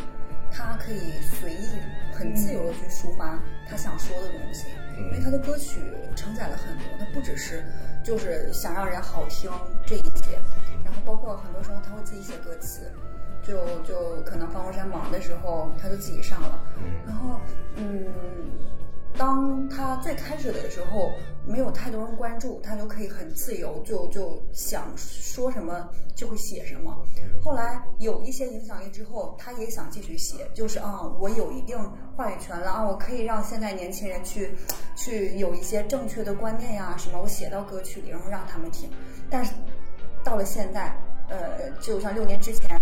他可以随意、很自由的去抒发他想说的东西，因为他的歌曲承载了很多，他不只是就是想让人好听这一些，然后包括很多时候他会自己写歌词，就就可能方文山忙的时候他就自己上了，然后嗯。当他最开始的时候，没有太多人关注，他就可以很自由，就就想说什么就会写什么。后来有一些影响力之后，他也想继续写，就是啊，我有一定话语权了啊，我可以让现在年轻人去去有一些正确的观念呀什么，我写到歌曲里，然后让他们听。但是到了现在，呃，就像六年之前。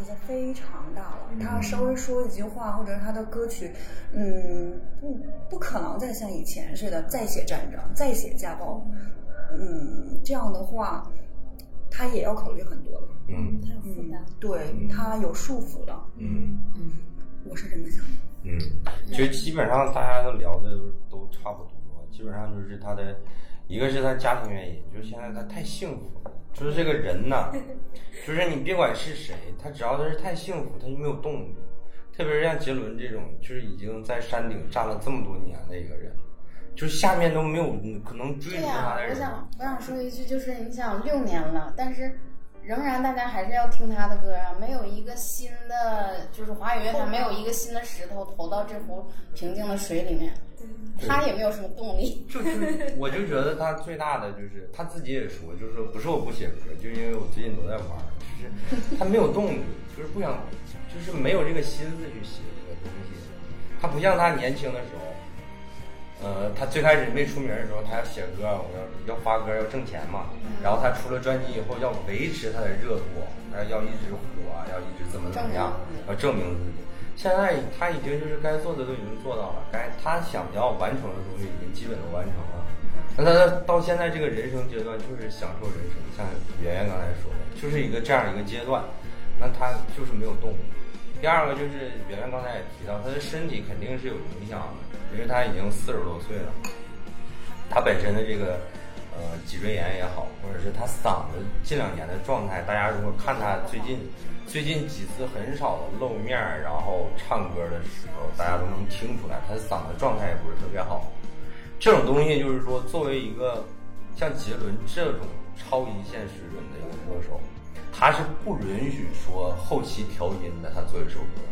已经非常大了。他稍微说一句话，或者是他的歌曲，嗯，不不可能再像以前似的再写战争、再写家暴。嗯，这样的话，他也要考虑很多了。嗯，他有负担，对他有束缚了。嗯嗯，我是这么想的。嗯，其实基本上大家都聊的都差不多，基本上就是他的，一个是他家庭原因，就是现在他太幸福了。就是这个人呐，就是你别管是谁，他只要他是太幸福，他就没有动力。特别是像杰伦这种，就是已经在山顶站了这么多年的一个人，就是下面都没有可能追逐他的人。我想我想说一句，就是你想六年了，但是仍然大家还是要听他的歌啊，没有一个新的，就是华语乐坛没有一个新的石头投到这壶平静的水里面。他也没有什么动力，就就我就觉得他最大的就是他自己也说，就是说不是我不写歌，就因为我最近都在玩，就是他没有动力，就是不想，就是没有这个心思去写这个东西。他不像他年轻的时候，呃，他最开始没出名的时候，他要写歌，我要要发歌要挣钱嘛。然后他出了专辑以后，要维持他的热度，他要一直火，要一直怎么怎么样，要证明自己。现在他已经就是该做的都已经做到了，该他想要完成的东西已经基本都完成了。那他到现在这个人生阶段就是享受人生，像圆圆刚才说的，就是一个这样一个阶段。那他就是没有动。第二个就是圆圆刚才也提到，他的身体肯定是有影响的，因为他已经四十多岁了。他本身的这个呃脊椎炎也好，或者是他嗓子近两年的状态，大家如果看他最近。最近几次很少露面，然后唱歌的时候，大家都能听出来，他的嗓子状态也不是特别好。这种东西就是说，作为一个像杰伦这种超一线水准的一个歌手，他是不允许说后期调音的。他做一首歌，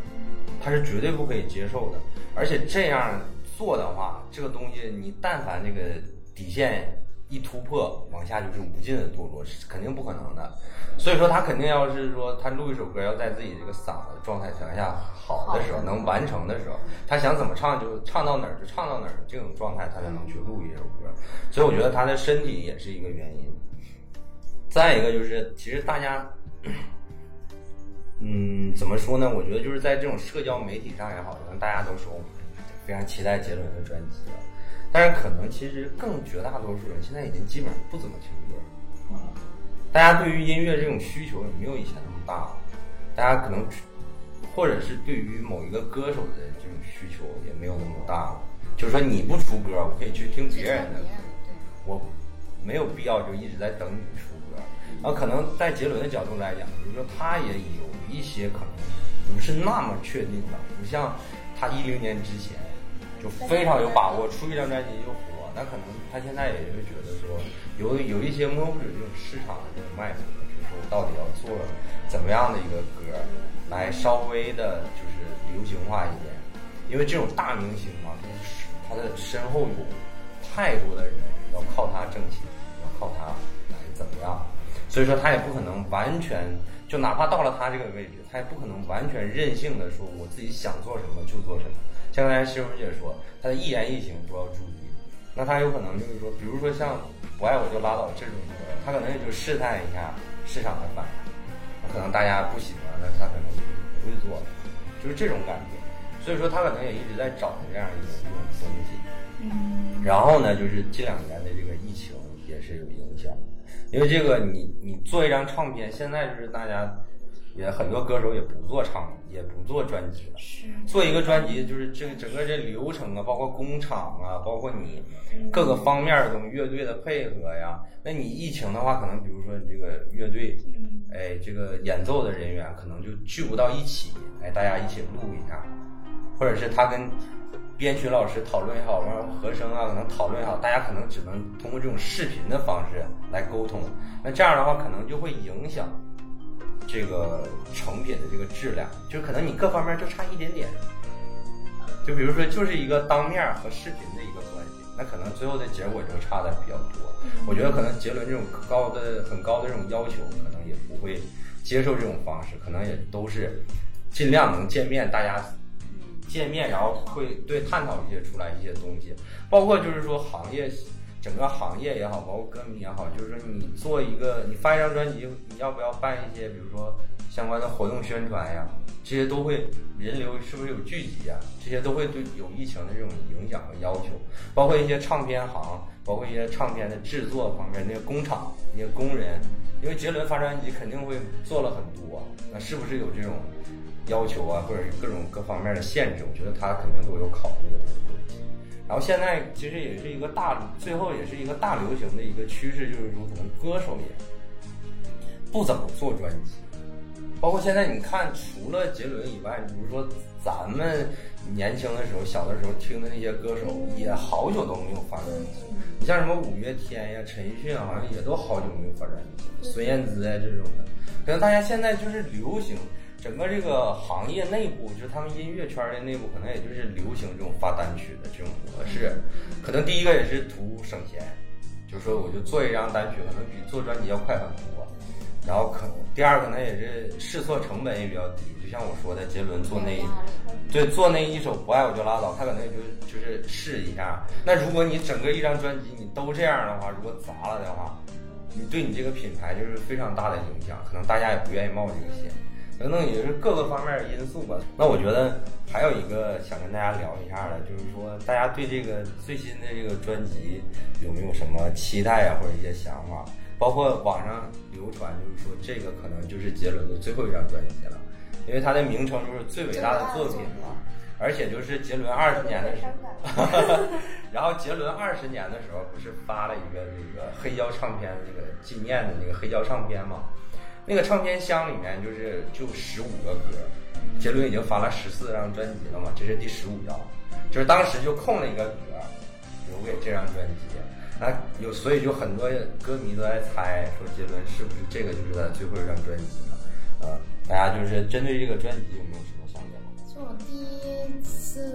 他是绝对不可以接受的。而且这样做的话，这个东西你但凡这个底线一突破，往下就是无尽的堕落，是肯定不可能的。所以说他肯定要是说他录一首歌，要在自己这个嗓子状态条下好的时候，能完成的时候，他想怎么唱就唱到哪儿就唱到哪儿，这种状态他才能去录一首歌。所以我觉得他的身体也是一个原因。再一个就是，其实大家，嗯，怎么说呢？我觉得就是在这种社交媒体上也好，可能大家都说非常期待杰伦的专辑了，但是可能其实更绝大多数人现在已经基本上不怎么听歌了。大家对于音乐这种需求也没有以前那么大了，大家可能或者是对于某一个歌手的这种需求也没有那么大了。就是说你不出歌，我可以去听别人的歌，我没有必要就一直在等你出歌。然后可能在杰伦的角度来讲，就是说他也有一些可能不是那么确定的，不像他一零年之前就非常有把握，出一张专辑就火。那可能他现在也就觉得说有有一些摸不准这种市场的这种脉搏。就说到底要做怎么样的一个歌，来稍微的就是流行化一点？因为这种大明星嘛，他他的身后有太多的人要靠他挣钱，要靠他来怎么样？所以说他也不可能完全就哪怕到了他这个位置，他也不可能完全任性的说我自己想做什么就做什么。像刚才师傅姐说，他的一言一行都要注意。那他有可能就是说，比如说像不爱我就拉倒这种歌，他可能也就试探一下。市场的反应，可能大家不喜欢，那他可能就不会做了，就是这种感觉。所以说他可能也一直在找这样一种一种东西。嗯。然后呢，就是近两年的这个疫情也是有影响，因为这个你你做一张唱片，现在就是大家也很多歌手也不做唱，也不做专辑了。是。做一个专辑就是这个整个这流程啊，包括工厂啊，包括你各个方面的东西，乐队的配合呀。那你疫情的话，可能比如说你这个乐队，哎，这个演奏的人员可能就聚不到一起，哎，大家一起录一下，或者是他跟编曲老师讨论也好，或者和声啊，可能讨论也好，大家可能只能通过这种视频的方式来沟通。那这样的话，可能就会影响这个成品的这个质量，就可能你各方面就差一点点。就比如说，就是一个当面和视频的一个关系，那可能最后的结果就差的比较多。我觉得可能杰伦这种高的很高的这种要求，可能也不会接受这种方式，可能也都是尽量能见面，大家见面，然后会对探讨一些出来一些东西，包括就是说行业整个行业也好，包括歌迷也好，就是说你做一个你发一张专辑，你要不要办一些比如说相关的活动宣传呀？这些都会人流是不是有聚集啊？这些都会对有疫情的这种影响和要求，包括一些唱片行。包括一些唱片的制作方面，那个工厂、那些工人，因为杰伦发专辑肯定会做了很多，那是不是有这种要求啊，或者各种各方面的限制？我觉得他肯定都有考虑的然后现在其实也是一个大，最后也是一个大流行的一个趋势，就是说可能歌手也不怎么做专辑，包括现在你看，除了杰伦以外，比如说咱们年轻的时候、小的时候听的那些歌手，也好久都没有发专辑。你像什么五月天呀、陈奕迅啊，好像也都好久没有发专辑。孙燕姿呀这种的，可能大家现在就是流行，整个这个行业内部，就是他们音乐圈的内部，可能也就是流行这种发单曲的这种模式。可能第一个也是图省钱，就是说我就做一张单曲，可能比做专辑要快很多。然后可第二可能也是试错成本也比较低，就像我说的，杰伦做那，对做那一首不爱我就拉倒，他可能也就就是试一下。那如果你整个一张专辑你都这样的话，如果砸了的话，你对你这个品牌就是非常大的影响，可能大家也不愿意冒这个险，等等也是各个方面的因素吧。那我觉得还有一个想跟大家聊一下的，就是说大家对这个最新的这个专辑有没有什么期待啊，或者一些想法？包括网上流传，就是说这个可能就是杰伦的最后一张专辑了，因为它的名称就是最伟大的作品嘛，而且就是杰伦二十年的时候，然后杰伦二十年的时候不是发了一个这个黑胶唱片那个纪念的那个黑胶唱片嘛，那个唱片箱里面就是就十五个歌，杰伦已经发了十四张专辑了嘛，这是第十五张，就是当时就空了一个格留给这张专辑。那有，所以就很多歌迷都在猜，说杰伦是不是这个就是他最后一张专辑了？呃，大家就是针对这个专辑有没有什么想法？就我第一次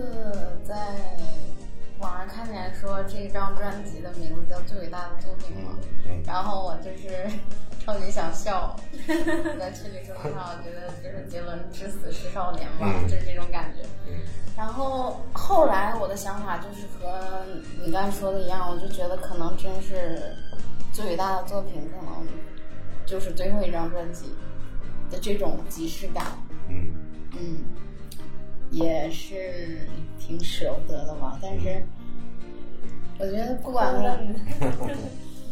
在网上看见说这张专辑的名字叫《最伟大的作品》嘛，然后我就是超级想笑，在群里说的话，我觉得就是杰伦至死是少年嘛，就是这种感觉。然后后来我的想法就是和你刚才说的一样，我就觉得可能真是最伟大的作品，可能就是最后一张专辑的这种即视感。嗯。嗯，也是挺舍不得的嘛。但是我觉得不管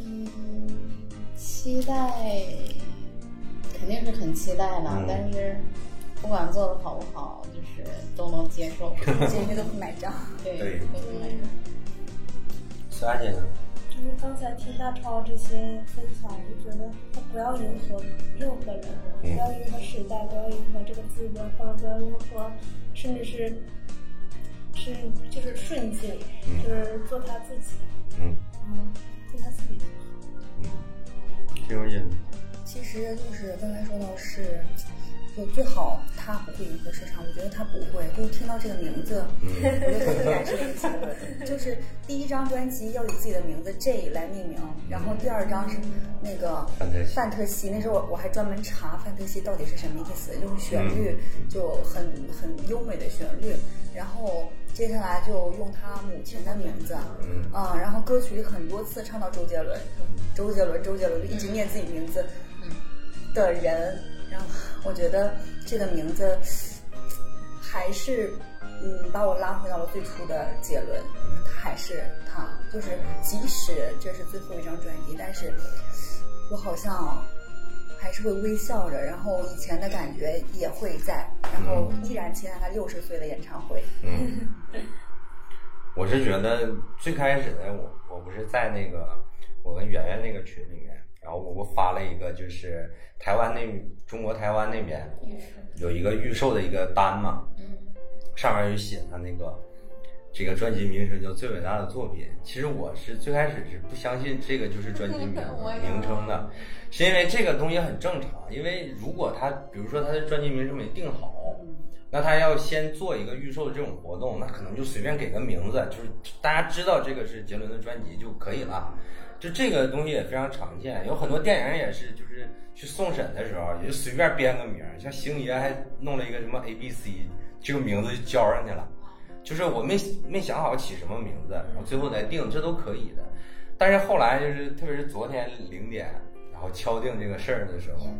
嗯，期待肯定是很期待的，但是不管做的好不好，就是都能接受，姐妹都不买账。对，对都不买账。姐呢？就是刚才听大超这些分享，就觉得他不要迎合任何人，不要迎合时代，不要迎合这个资本，或者不要迎合，甚至是是就是顺境，就是做他自己。嗯嗯，做他自己就好。嗯，挺有意思，其实就是刚才说到是，就最好他不会迎合市场，我觉得他不会。就听到这个名字，我就特别感受一个结论，就是第一张专辑要以自己的名字 J 来命名，然后第二张是那个范特西范特西。那时候我我还专门查范特西到底是什么意思，就是旋律就很很优美的旋律，然后。接下来就用他母亲的名字，嗯啊，然后歌曲里很多次唱到周杰伦，周杰伦，周杰伦，就一直念自己名字的人，然后我觉得这个名字还是嗯把我拉回到了最初的结论，他还是他，就是即使这是最后一张专辑，但是我好像还是会微笑着，然后以前的感觉也会在，然后依然期待他六十岁的演唱会。嗯，我是觉得最开始的我，我不是在那个我跟圆圆那个群里面，然后我不发了一个就是台湾那中国台湾那边有一个预售的一个单嘛，上面有写他那个这个专辑名称叫最伟大的作品。其实我是最开始是不相信这个就是专辑名 名称的，是因为这个东西很正常，因为如果他比如说他的专辑名称没定好。那他要先做一个预售的这种活动，那可能就随便给个名字，就是大家知道这个是杰伦的专辑就可以了。就这个东西也非常常见，有很多电影也是，就是去送审的时候也就随便编个名，像星爷还弄了一个什么 A B C，这个名字就交上去了。就是我没没想好起什么名字，然后最后再定，这都可以的。但是后来就是，特别是昨天零点，然后敲定这个事儿的时候，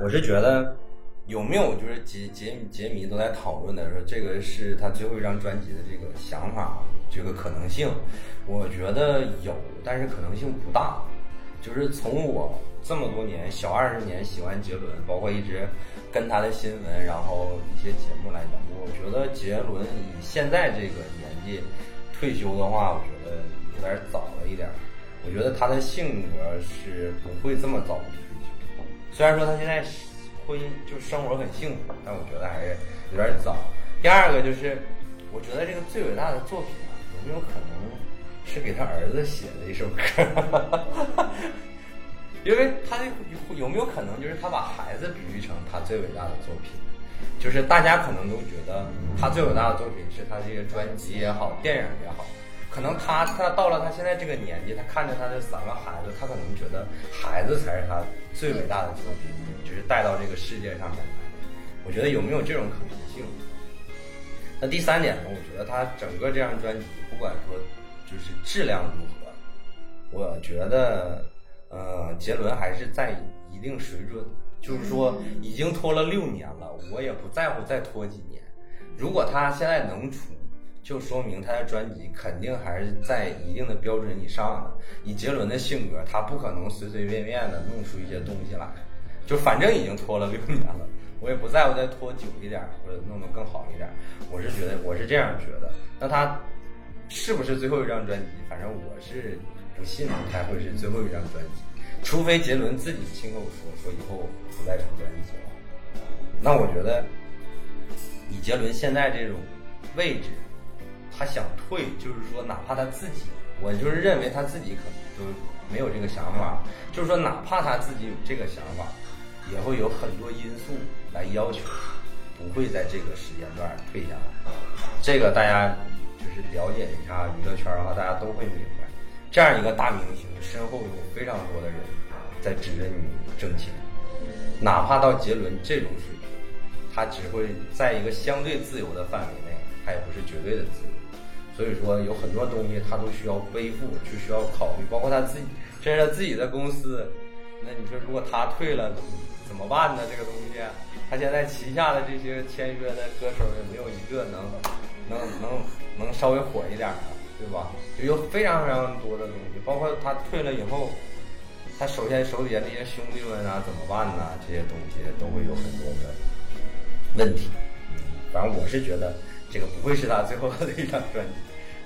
我是觉得。有没有就是杰杰杰迷都在讨论的说这个是他最后一张专辑的这个想法，这个可能性，我觉得有，但是可能性不大。就是从我这么多年小二十年喜欢杰伦，包括一直跟他的新闻，然后一些节目来讲，我觉得杰伦以现在这个年纪退休的话，我觉得有点早了一点。我觉得他的性格是不会这么早退休。虽然说他现在是。婚姻就生活很幸福，但我觉得还是有点早。第二个就是，我觉得这个最伟大的作品啊，有没有可能是给他儿子写的一首歌？因为他有有没有可能就是他把孩子比喻成他最伟大的作品？就是大家可能都觉得他最伟大的作品是他这些专辑也好，电影也好。可能他他到了他现在这个年纪，他看着他的三个孩子，他可能觉得孩子才是他最伟大的作品。就是带到这个世界上面来，我觉得有没有这种可能性？那第三点呢？我觉得他整个这张专辑，不管说就是质量如何，我觉得呃，杰伦还是在一定水准。就是说，已经拖了六年了，我也不在乎再拖几年。如果他现在能出，就说明他的专辑肯定还是在一定的标准以上的。以杰伦的性格，他不可能随随便便的弄出一些东西来。就反正已经拖了六年了，我也不在乎再拖久一点或者弄得更好一点。我是觉得我是这样觉得。那他是不是最后一张专辑？反正我是不信他会是最后一张专辑，除非杰伦自己亲口说说以后不再出专辑了。那我觉得以杰伦现在这种位置，他想退，就是说哪怕他自己，我就是认为他自己可能都没有这个想法，就是说哪怕他自己有这个想法。也会有很多因素来要求，不会在这个时间段退下来。这个大家就是了解一下娱乐圈的话，大家都会明白。这样一个大明星身后有非常多的人在指着你挣钱，哪怕到杰伦这种水平，他只会在一个相对自由的范围内，他也不是绝对的自由。所以说，有很多东西他都需要背负，就需要考虑，包括他自己，甚至他自己的公司。那你说，如果他退了？怎么办呢？这个东西，他现在旗下的这些签约的歌手也没有一个能能能能稍微火一点的，对吧？就有非常非常多的东西，包括他退了以后，他首先手底下那些兄弟们啊怎么办呢？这些东西都会有很多的问题。反正我是觉得这个不会是他最后的一张专辑。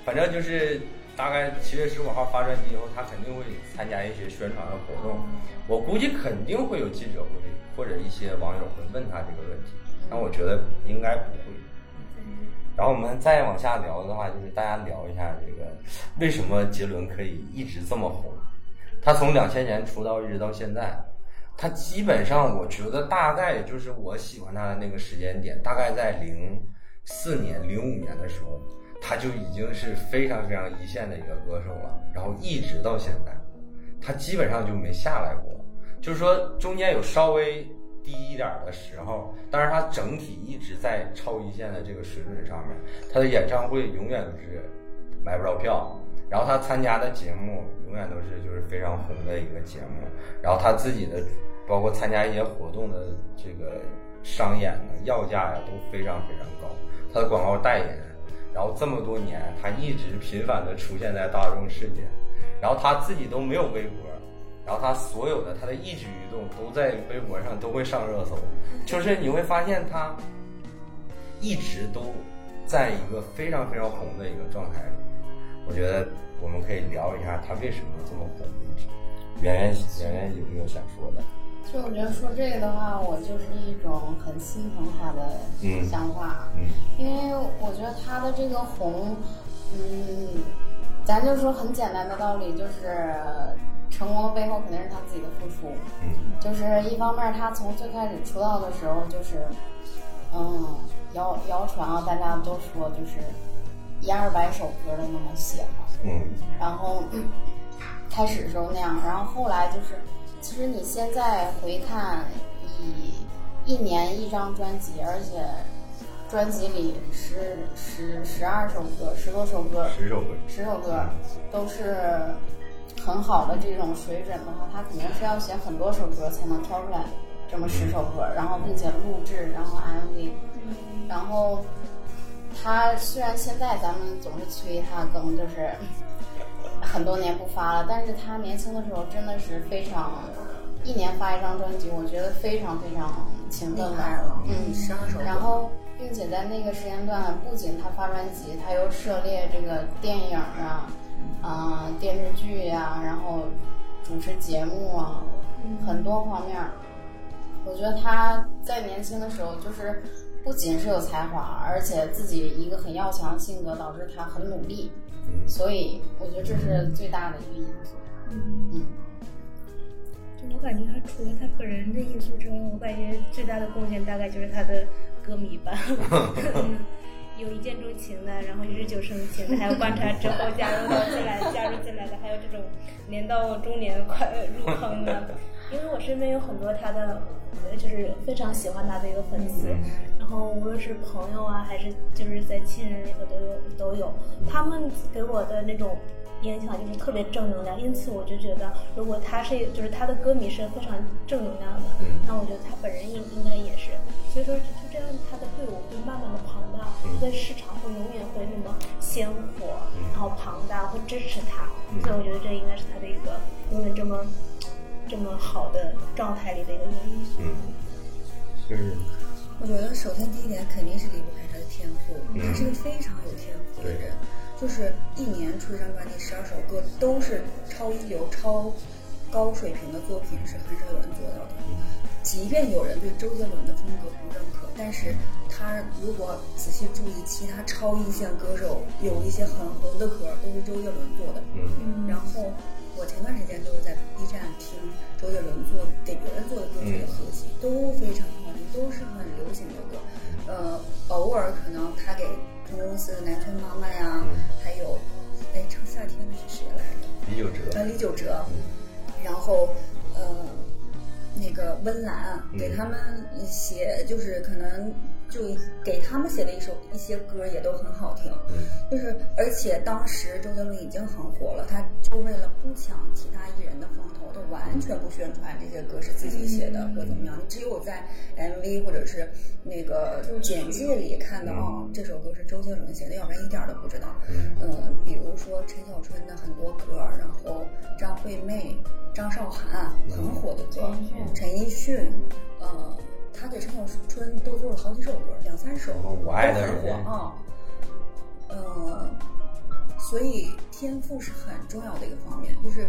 反正就是大概七月十五号发专辑以后，他肯定会参加一些宣传的活动。我估计肯定会有记者会或者一些网友会问他这个问题，但我觉得应该不会。然后我们再往下聊的话，就是大家聊一下这个为什么杰伦可以一直这么红。他从两千年出道一直到现在，他基本上我觉得大概就是我喜欢他的那个时间点，大概在零四年、零五年的时候，他就已经是非常非常一线的一个歌手了。然后一直到现在，他基本上就没下来过，就是说中间有稍微。低一点的时候，但是他整体一直在超一线的这个水准上面。他的演唱会永远都是买不着票，然后他参加的节目永远都是就是非常红的一个节目。然后他自己的包括参加一些活动的这个商演的要价呀都非常非常高。他的广告代言，然后这么多年他一直频繁的出现在大众视野，然后他自己都没有微博。然后他所有的他的一举一动都在微博上都会上热搜，就是你会发现他一直都在一个非常非常红的一个状态里。我觉得我们可以聊一下他为什么这么红。圆圆圆圆有没有想说的？就我觉得说这个的话，我就是一种很心疼他的想法，嗯，因为我觉得他的这个红，嗯，咱就说很简单的道理，就是。成功背后肯定是他自己的付出，嗯，就是一方面，他从最开始出道的时候就是，嗯，谣谣传啊，大家都说就是一二百首歌的那么写嘛，嗯，然后开始的时候那样，然后后来就是，其实你现在回看，以一年一张专辑，而且专辑里十十十二首歌，十多首歌，十首歌，十首歌都是。很好的这种水准的话，他肯定是要写很多首歌才能挑出来这么十首歌，然后并且录制，然后 MV，然后他虽然现在咱们总是催他更，就是很多年不发了，但是他年轻的时候真的是非常一年发一张专辑，我觉得非常非常勤奋了，嗯，然后并且在那个时间段，不仅他发专辑，他又涉猎这个电影啊。啊，电视剧呀，然后主持节目啊，很多方面，我觉得他在年轻的时候就是不仅是有才华，而且自己一个很要强的性格，导致他很努力，所以我觉得这是最大的一个因素。嗯，就我感觉他除了他本人的因素之外，我感觉最大的贡献大概就是他的歌迷吧。有一见钟情的，然后日久生情的，还有观察之后加入到进来加入进来的，还有这种年到中年快入坑的。因为我身边有很多他的，就是非常喜欢他的一个粉丝，然后无论是朋友啊，还是就是在亲人里头都有都有，他们给我的那种。影响就是特别正能量，因此我就觉得，如果他是就是他的歌迷是非常正能量的，那我觉得他本人应应该也是。所以说就这样，他的队伍会慢慢的庞大，他的市场会永远会那么鲜活，然后庞大，会支持他。所以我觉得这应该是他的一个永远这么这么好的状态里的一个原因。嗯，就是。我觉得首先第一点肯定是离不开他的天赋，他是个非常有天赋的人。就是一年出一张专辑，十二首歌都是超一流、超高水平的作品，是很少有人做到的。即便有人对周杰伦的风格不认可，但是他如果仔细注意，其他超一线歌手有一些很红的歌，都是周杰伦做的。嗯。然后我前段时间就是在 B 站听周杰伦做给别人做的歌曲的合集，都非常好听，都是很流行的歌。呃，偶尔可能他给。公司的南拳妈妈呀，还有，哎，唱夏天的是谁来着？李玖哲。呃，李玖哲。然后，呃，那个温岚给他们写，就是可能。就给他们写的一首一些歌，也都很好听。就是而且当时周杰伦已经很火了，他就为了不抢其他艺人的风头，他完全不宣传这些歌是自己写的或怎么样。你只有在 MV 或者是那个简介里看到哦，这首歌是周杰伦写的，要不然一点都不知道。嗯，比如说陈小春的很多歌，然后张惠妹、张韶涵很火的歌，陈奕迅，呃。他给陈小春都做了好几首歌，两三首，我爱的人火啊。嗯，所以天赋是很重要的一个方面，就是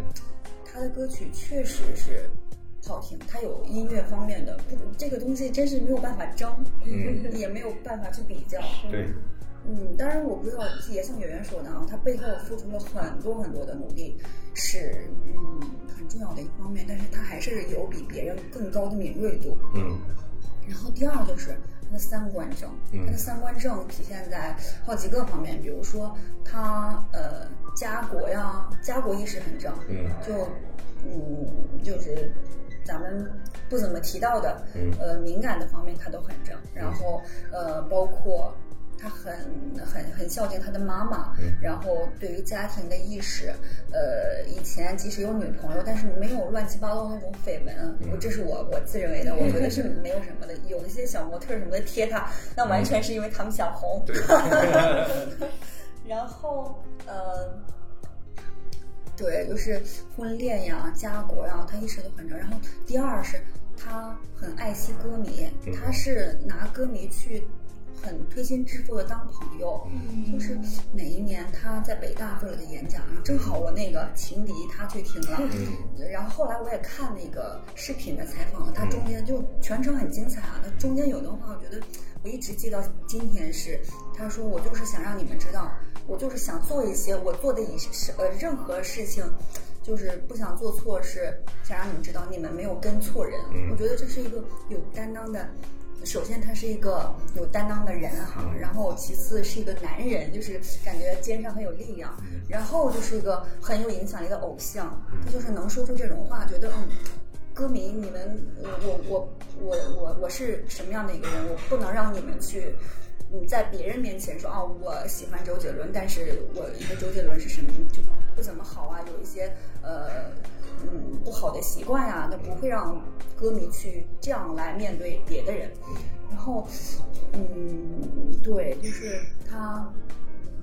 他的歌曲确实是好听，他有音乐方面的不，这个东西真是没有办法争，嗯，也没有办法去比较。对，嗯，当然我不知道，也像演员说的啊，他背后付出了很多很多的努力，是嗯很重要的一方面，但是他还是有比别人更高的敏锐度。嗯。然后第二就是他的三观正，他的三观正体现在好几个方面，比如说他呃家国呀，家国意识很正，嗯，就嗯就是咱们不怎么提到的，呃敏感的方面他都很正，然后呃包括。他很很很孝敬他的妈妈，然后对于家庭的意识，呃，以前即使有女朋友，但是没有乱七八糟那种绯闻，我这是我我自认为的，我觉得是没有什么的。有一些小模特什么的贴他，那完全是因为他们想红。然后呃，对，就是婚恋呀、家国呀，他一直都很正。然后第二是他很爱惜歌迷，他是拿歌迷去。很推心置腹的当朋友，就是哪一年他在北大做了个演讲，然后正好我那个情敌他去听了，然后后来我也看那个视频的采访了，他中间就全程很精彩啊，他中间有段话，我觉得我一直记到今天是，他说我就是想让你们知道，我就是想做一些我做的以呃任何事情，就是不想做错事，想让你们知道你们没有跟错人，我觉得这是一个有担当的。首先，他是一个有担当的人哈，然后其次是一个男人，就是感觉肩上很有力量，然后就是一个很有影响力的偶像，他就是能说出这种话，觉得嗯，歌迷你们，我我我我我我是什么样的一个人，我不能让你们去，嗯，在别人面前说啊，我喜欢周杰伦，但是我一个周杰伦是什么就不怎么好啊，有一些呃。嗯，不好的习惯呀，那不会让歌迷去这样来面对别的人。然后，嗯，对，就是他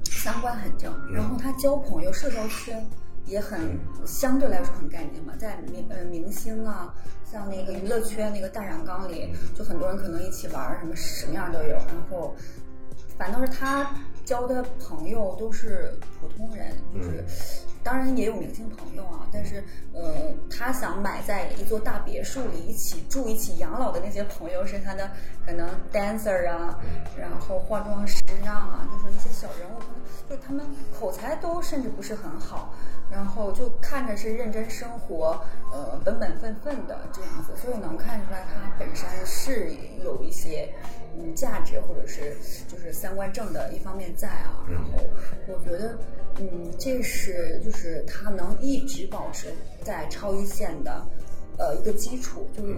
三观很正，然后他交朋友，社交圈也很相对来说很干净嘛。在明呃明星啊，像那个娱乐圈那个大染缸里，就很多人可能一起玩，什么什么样都有。然后，反倒是他交的朋友都是普通人，就是。当然也有明星朋友啊，但是呃，他想买在一座大别墅里一起住、一起养老的那些朋友是他的可能 dancer 啊，然后化妆师啊，就是一些小人物，就他们口才都甚至不是很好，然后就看着是认真生活，呃，本本分分的这样子，所以能看出来他本身是有一些。嗯，价值或者是就是三观正的一方面在啊，然后我觉得，嗯，这是就是他能一直保持在超一线的，呃，一个基础，就是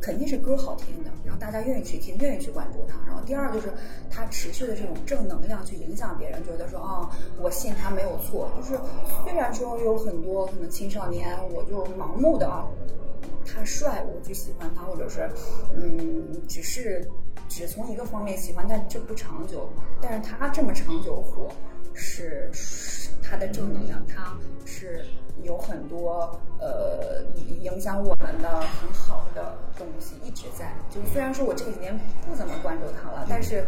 肯定是歌好听的，然后大家愿意去听，愿意去关注他。然后第二就是他持续的这种正能量去影响别人，觉得说啊，我信他没有错。就是虽然说有很多可能青少年，我就盲目的啊。他帅，我就喜欢他，或者是，嗯，只是只从一个方面喜欢，但这不长久。但是他这么长久火，是他的正能量，他是有很多呃影响我们的很好的东西一直在。就虽然说我这几年不怎么关注他了，但是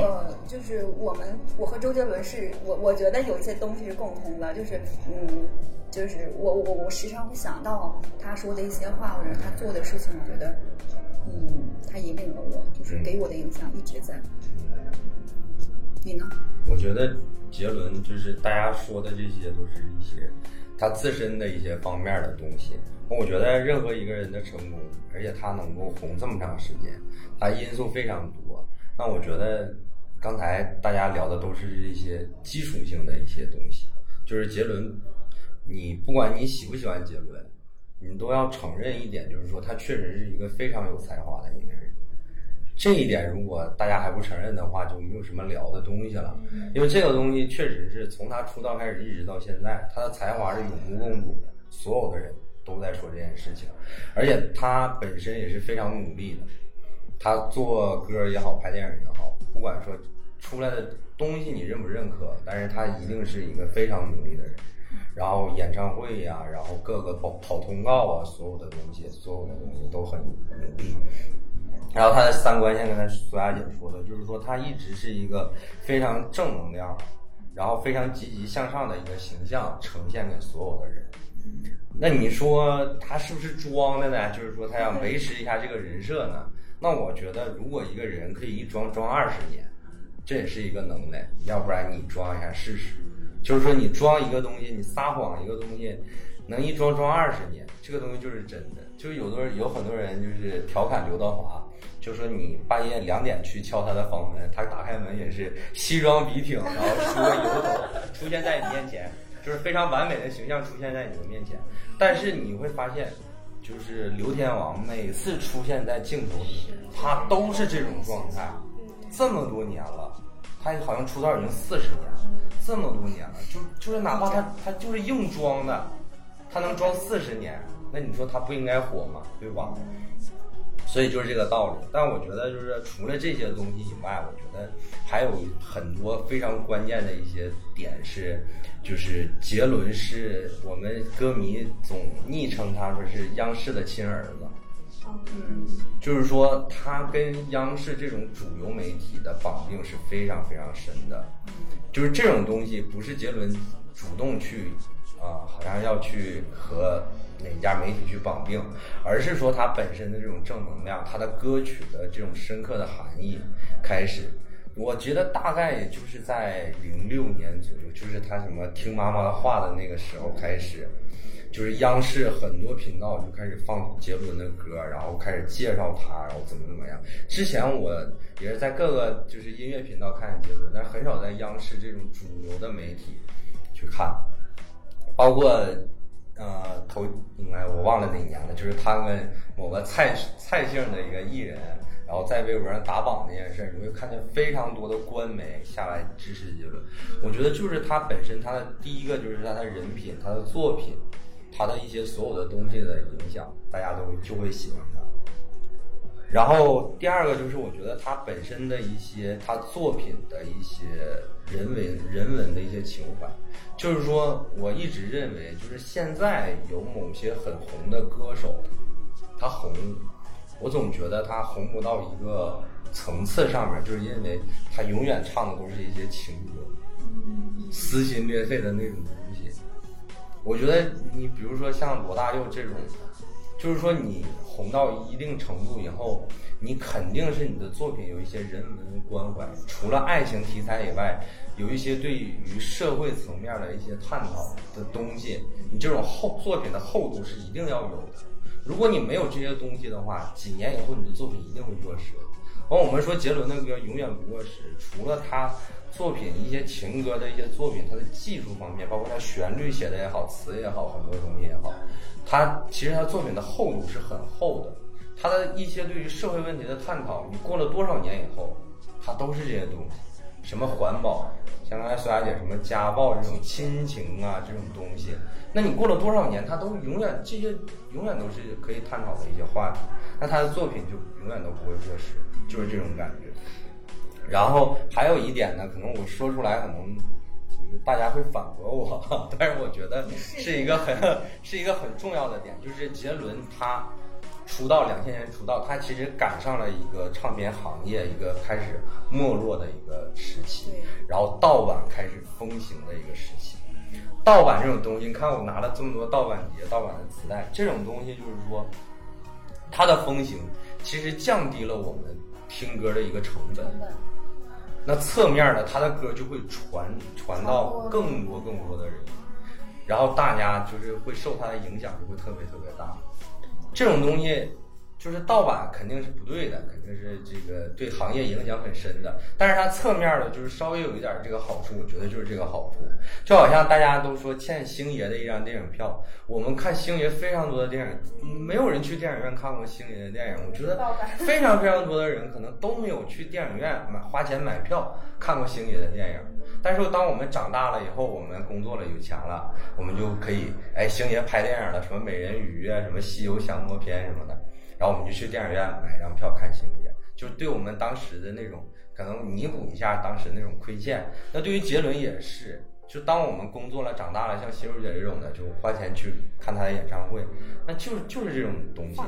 呃，就是我们我和周杰伦是我我觉得有一些东西是共通的，就是嗯。就是我我我时常会想到他说的一些话，或者他做的事情，我觉得，嗯，他引领了我，就是给我的影响一直在。你呢？我觉得杰伦就是大家说的这些都是一些他自身的一些方面的东西。我觉得任何一个人的成功，而且他能够红这么长时间，他因素非常多。那我觉得刚才大家聊的都是一些基础性的一些东西，就是杰伦。你不管你喜不喜欢杰伦，你都要承认一点，就是说他确实是一个非常有才华的一个人。这一点如果大家还不承认的话，就没有什么聊的东西了。因为这个东西确实是从他出道开始一直到现在，他的才华是有目共睹的，所有的人都在说这件事情。而且他本身也是非常努力的，他做歌也好，拍电影也好，不管说出来的东西你认不认可，但是他一定是一个非常努力的人。然后演唱会呀，然后各个跑跑通告啊，所有的东西，所有的东西都很努力。然后他的三观像刚才苏亚姐说的，就是说他一直是一个非常正能量，然后非常积极向上的一个形象呈现给所有的人。那你说他是不是装的呢？就是说他想维持一下这个人设呢？那我觉得，如果一个人可以一装装二十年，这也是一个能耐。要不然你装一下试试，就是说你装一个东西，你撒谎一个东西，能一装装二十年，这个东西就是真的。就是有的有很多人就是调侃刘德华，就说你半夜两点去敲他的房门，他打开门也是西装笔挺，然后梳个油头出现在你面前。就是非常完美的形象出现在你的面前，但是你会发现，就是刘天王每次出现在镜头里，他都是这种状态，这么多年了，他好像出道已经四十年了，这么多年了，就就是哪怕他他就是硬装的，他能装四十年，那你说他不应该火吗？对吧？所以就是这个道理。但我觉得就是除了这些东西以外，我觉得还有很多非常关键的一些点是。就是杰伦是我们歌迷总昵称他说是央视的亲儿子，嗯，就是说他跟央视这种主流媒体的绑定是非常非常深的，就是这种东西不是杰伦主动去啊，好像要去和哪家媒体去绑定，而是说他本身的这种正能量，他的歌曲的这种深刻的含义开始。我觉得大概也就是在零六年左右，就是他什么听妈妈的话的那个时候开始，就是央视很多频道就开始放杰伦的歌，然后开始介绍他，然后怎么怎么样。之前我也是在各个就是音乐频道看见杰伦，但很少在央视这种主流的媒体去看，包括呃头应该我忘了哪年了，就是他跟某个蔡蔡姓的一个艺人。然后在微博上打榜那件事，你会看见非常多的官媒下来支持杰伦。我觉得就是他本身，他的第一个就是他的人品、他的作品、他的一些所有的东西的影响，大家都就会喜欢他。然后第二个就是我觉得他本身的一些他作品的一些人文人文的一些情怀，就是说我一直认为，就是现在有某些很红的歌手，他红。我总觉得他红不到一个层次上面，就是因为他永远唱的都是一些情歌，撕心裂肺的那种东西。我觉得你比如说像罗大佑这种，就是说你红到一定程度以后，你肯定是你的作品有一些人文关怀，除了爱情题材以外，有一些对于社会层面的一些探讨的东西，你这种厚作品的厚度是一定要有的。如果你没有这些东西的话，几年以后你的作品一定会过时。完，我们说杰伦的歌永远不过时，除了他作品一些情歌的一些作品，它的技术方面，包括它旋律写的也好，词也好，很多东西也好，它其实它作品的厚度是很厚的。他的一些对于社会问题的探讨，你过了多少年以后，他都是这些东西，什么环保，像刚才苏雅姐什么家暴这种亲情啊这种东西。那你过了多少年，他都永远这些永远都是可以探讨的一些话题，那他的作品就永远都不会过时，就是这种感觉。然后还有一点呢，可能我说出来可能就是大家会反驳我，但是我觉得是一个很 是一个很重要的点，就是杰伦他出道两千年出道，他其实赶上了一个唱片行业一个开始没落的一个时期，然后盗版开始风行的一个时期。盗版这种东西，你看我拿了这么多盗版碟、盗版的磁带，这种东西就是说，它的风行其实降低了我们听歌的一个成本。那侧面呢，他的歌就会传传到更多更多的人，然后大家就是会受他的影响，就会特别特别大。这种东西。就是盗版肯定是不对的，肯定是这个对行业影响很深的。但是它侧面的，就是稍微有一点这个好处，我觉得就是这个好处。就好像大家都说欠星爷的一张电影票，我们看星爷非常多的电影，没有人去电影院看过星爷的电影。我觉得非常非常多的人可能都没有去电影院买花钱买票看过星爷的电影。但是当我们长大了以后，我们工作了有钱了，我们就可以哎，星爷拍电影了，什么美人鱼啊，什么西游降魔篇什么的。然后我们就去电影院买张票看星爷，就对我们当时的那种可能弥补一下当时那种亏欠。那对于杰伦也是，就当我们工作了、长大了，像心如姐这种的，就花钱去看她的演唱会，那就是就是这种东西。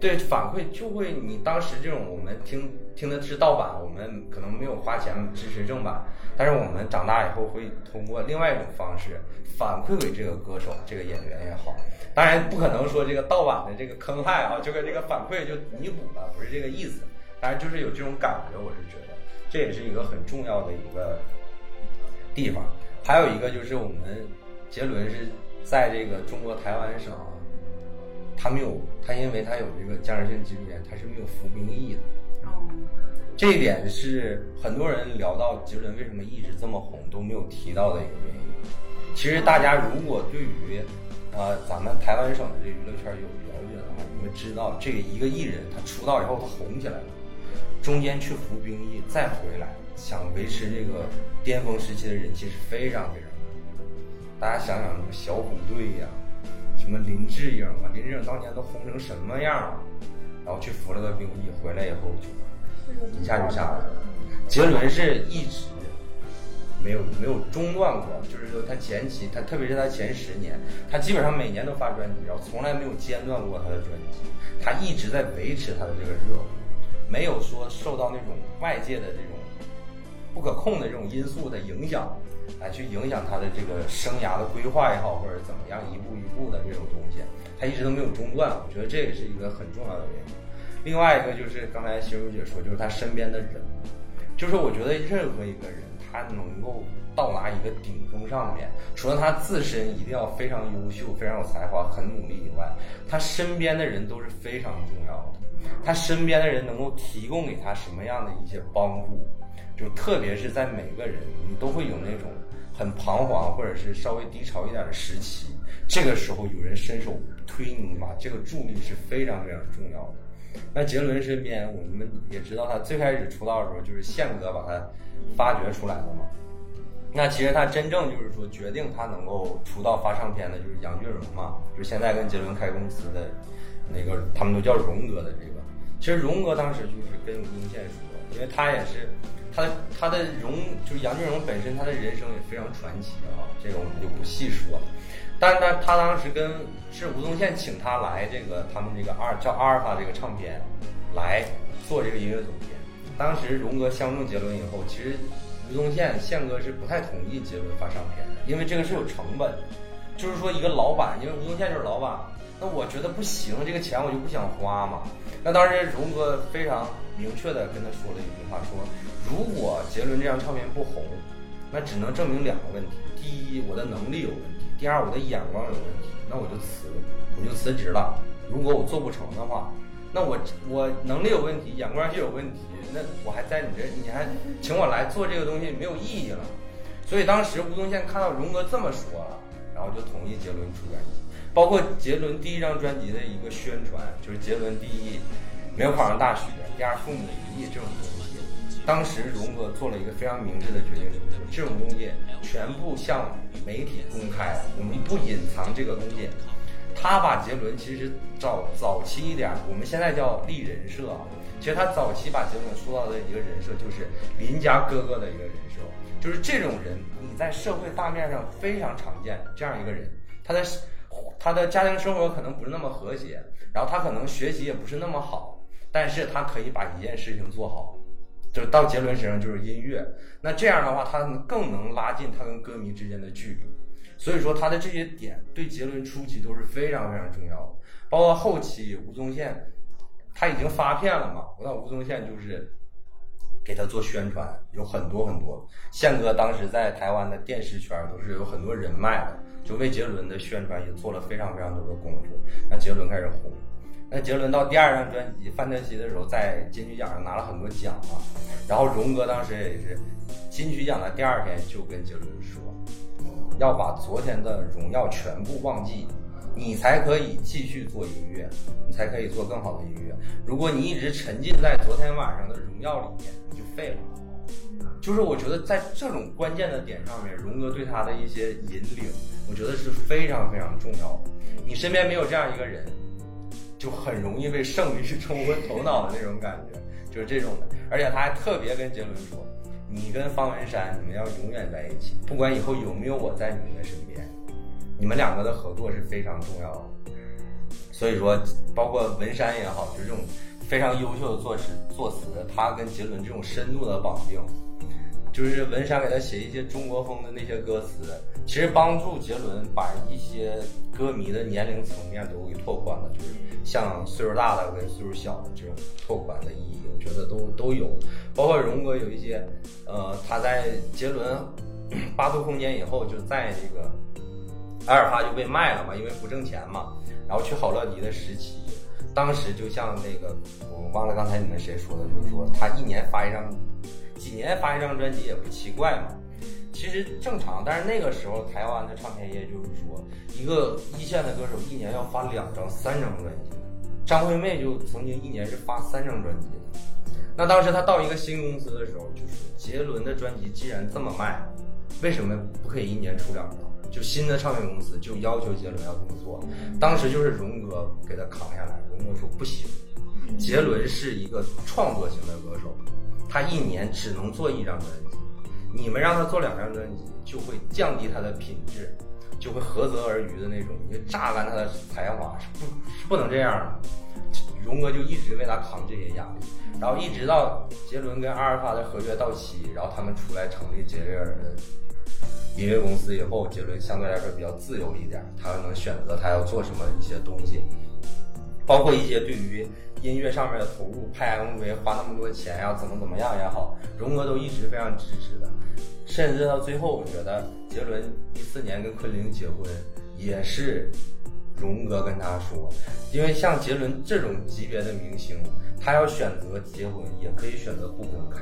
对，反馈就会你当时这种我们听听的是盗版，我们可能没有花钱支持正版，但是我们长大以后会通过另外一种方式反馈给这个歌手、这个演员也好。当然不可能说这个盗版的这个坑害啊，就跟这个反馈就弥补了，不是这个意思。当然就是有这种感觉，我是觉得这也是一个很重要的一个地方。还有一个就是我们杰伦是在这个中国台湾省，他没有他因为他有这个僵直性脊柱炎，他是没有服兵役的。这一点是很多人聊到杰伦为什么一直这么红都没有提到的一个原因。其实大家如果对于呃咱们台湾省的这娱乐圈有了解的话，你会知道这个一个艺人他出道以后他红起来了，中间去服兵役再回来，想维持这个。巅峰时期的人气是非常非常大，大家想想什么小虎队呀，什么林志颖啊，林志颖当年都红成什么样了，然后去服了个兵役，回来以后就一下就下来了。杰伦是一直没有没有中断过，就是说他前期他特别是他前十年，他基本上每年都发专辑，然后从来没有间断过他的专辑，他一直在维持他的这个热度，没有说受到那种外界的这种。不可控的这种因素的影响，来去影响他的这个生涯的规划也好，或者怎么样一步一步的这种东西，他一直都没有中断。我觉得这也是一个很重要的原因。另外一个就是刚才心如姐说，就是他身边的人，就是我觉得任何一个人他能够到达一个顶峰上面，除了他自身一定要非常优秀、非常有才华、很努力以外，他身边的人都是非常重要的。他身边的人能够提供给他什么样的一些帮助？就特别是在每个人，你都会有那种很彷徨或者是稍微低潮一点的时期，这个时候有人伸手推你一把，这个助力是非常非常重要的。那杰伦身边，我们也知道他最开始出道的时候就是宪哥把他发掘出来的嘛。那其实他真正就是说决定他能够出道发唱片的，就是杨俊荣嘛，就是现在跟杰伦开公司的那个，他们都叫荣哥的这个。其实荣哥当时就是跟吴宗宪说，因为他也是。他的他的荣就是杨俊荣本身，他的人生也非常传奇啊，这个我们就不细说了。但是呢，他当时跟是吴宗宪请他来这个他们这个二叫阿尔法这个唱片来做这个音乐总监。当时荣哥相中杰伦以后，其实吴宗宪宪哥是不太同意杰伦发唱片的，因为这个是有成本，就是说一个老板，因为吴宗宪就是老板，那我觉得不行，这个钱我就不想花嘛。那当时荣哥非常明确的跟他说了一句话，说。如果杰伦这张唱片不红，那只能证明两个问题：第一，我的能力有问题；第二，我的眼光有问题。那我就辞，我就辞职了。如果我做不成的话，那我我能力有问题，眼光就有问题，那我还在你这，你还请我来做这个东西没有意义了。所以当时吴宗宪看到荣哥这么说了，然后就同意杰伦出专辑，包括杰伦第一张专辑的一个宣传，就是杰伦第一没有考上大学，第二父母离异这种东西。当时荣哥做了一个非常明智的决定，这种东西全部向媒体公开，我们不隐藏这个东西。他把杰伦其实早早期一点，我们现在叫立人设啊，其实他早期把杰伦塑造的一个人设就是邻家哥哥的一个人设，就是这种人你在社会大面上非常常见，这样一个人，他在他的家庭生活可能不是那么和谐，然后他可能学习也不是那么好，但是他可以把一件事情做好。就是到杰伦身上就是音乐，那这样的话，他更能拉近他跟歌迷之间的距离。所以说他的这些点对杰伦初期都是非常非常重要的，包括后期吴宗宪他已经发片了嘛，那吴宗宪就是给他做宣传，有很多很多。宪哥当时在台湾的电视圈都是有很多人脉的，就为杰伦的宣传也做了非常非常多的功夫，让杰伦开始红。那杰伦到第二张专辑《范特西》的时候，在金曲奖上拿了很多奖嘛。然后荣哥当时也是金曲奖的第二天就跟杰伦说，要把昨天的荣耀全部忘记，你才可以继续做音乐，你才可以做更好的音乐。如果你一直沉浸在昨天晚上的荣耀里面，你就废了。就是我觉得在这种关键的点上面，荣哥对他的一些引领，我觉得是非常非常重要的。你身边没有这样一个人。就很容易被胜利冲昏头脑的那种感觉，就是这种的。而且他还特别跟杰伦说：“你跟方文山，你们要永远在一起，不管以后有没有我在你们的身边，你们两个的合作是非常重要的。所以说，包括文山也好，就这种非常优秀的作词作词，他跟杰伦这种深度的绑定，就是文山给他写一些中国风的那些歌词，其实帮助杰伦把一些歌迷的年龄层面都给拓宽了，就是像岁数大的跟岁数小的这种拓宽的意义，我觉得都都有。包括荣哥有一些，呃，他在杰伦 八度空间以后，就在这个阿尔法就被卖了嘛，因为不挣钱嘛。然后去好乐迪的时期，当时就像那个我忘了刚才你们谁说的，就是说他一年发一张，几年发一张专辑也不奇怪嘛。其实正常，但是那个时候台湾的唱片业就是说，一个一线的歌手一年要发两张、三张专辑。张惠妹就曾经一年是发三张专辑的。那当时他到一个新公司的时候，就是杰伦的专辑既然这么卖，为什么不可以一年出两张？就新的唱片公司就要求杰伦要这么做。当时就是荣哥给他扛下来，荣哥说不行，杰伦是一个创作型的歌手，他一年只能做一张专辑，你们让他做两张专辑，就会降低他的品质，就会合则而渔的那种，你就榨干他的才华，是不，是不能这样的。荣哥就一直为他扛这些压力。然后一直到杰伦跟阿尔法的合约到期，然后他们出来成立杰瑞尔的音乐公司以后，杰伦相对来说比较自由一点，他能选择他要做什么一些东西，包括一些对于音乐上面的投入，拍 MV 花那么多钱呀，怎么怎么样也好，荣哥都一直非常支持的。甚至到最后，我觉得杰伦一四年跟昆凌结婚，也是荣哥跟他说，因为像杰伦这种级别的明星。他要选择结婚，也可以选择不公开，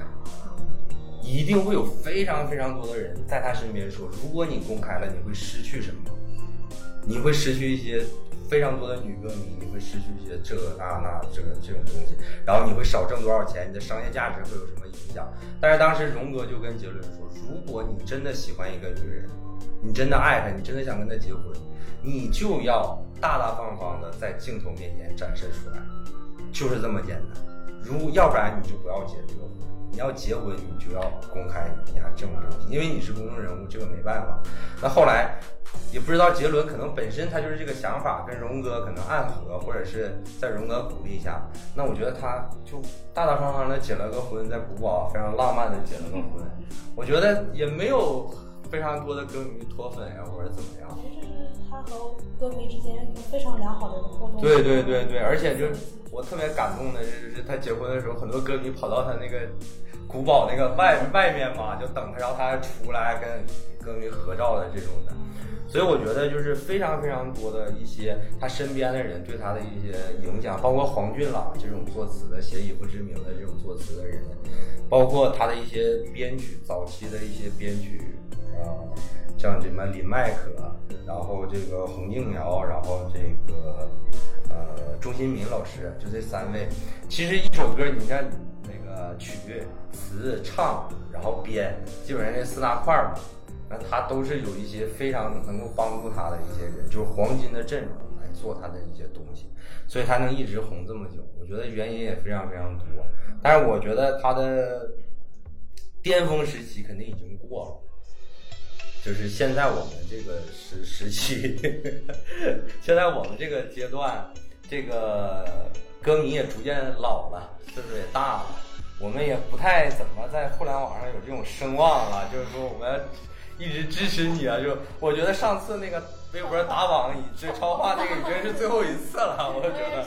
一定会有非常非常多的人在他身边说：如果你公开了，你会失去什么？你会失去一些非常多的女歌迷，你会失去一些这那那这个这种东西，然后你会少挣多少钱？你的商业价值会有什么影响？但是当时荣哥就跟杰伦说：如果你真的喜欢一个女人，你真的爱她，你真的想跟她结婚，你就要大大方方的在镜头面前展示出来。就是这么简单，如要不然你就不要结这个婚。你要结婚，你就要公开你家这种东西，因为你是公众人物，这个没办法。那后来也不知道杰伦可能本身他就是这个想法，跟荣哥可能暗合，或者是在荣哥鼓励下，那我觉得他就大大方方的结了个婚，在古堡非常浪漫的结了个婚。我觉得也没有非常多的歌迷脱粉呀，或者怎么样。他和歌迷之间有非常良好的互动。对对对对，而且就是我特别感动的是，是他结婚的时候，很多歌迷跑到他那个古堡那个外外面嘛，就等他，然后他还出来跟歌迷合照的这种的。所以我觉得就是非常非常多的一些他身边的人对他的一些影响，包括黄俊朗这种作词的写以不知名的这种作词的人，包括他的一些编曲，早期的一些编曲啊。像什么林麦可，然后这个洪敬尧，然后这个呃钟新民老师，就这三位。其实一首歌，你看那个曲、词、唱，然后编，基本上这四大块嘛，那他都是有一些非常能够帮助他的一些人，就是黄金的阵容来做他的一些东西，所以他能一直红这么久。我觉得原因也非常非常多，但是我觉得他的巅峰时期肯定已经过了。就是现在我们这个时时期，现在我们这个阶段，这个歌迷也逐渐老了，岁数也大了，我们也不太怎么在互联网上有这种声望了。就是说，我们一直支持你啊！就我觉得上次那个微博打榜以这超话，那个已经是最后一次了。我觉得。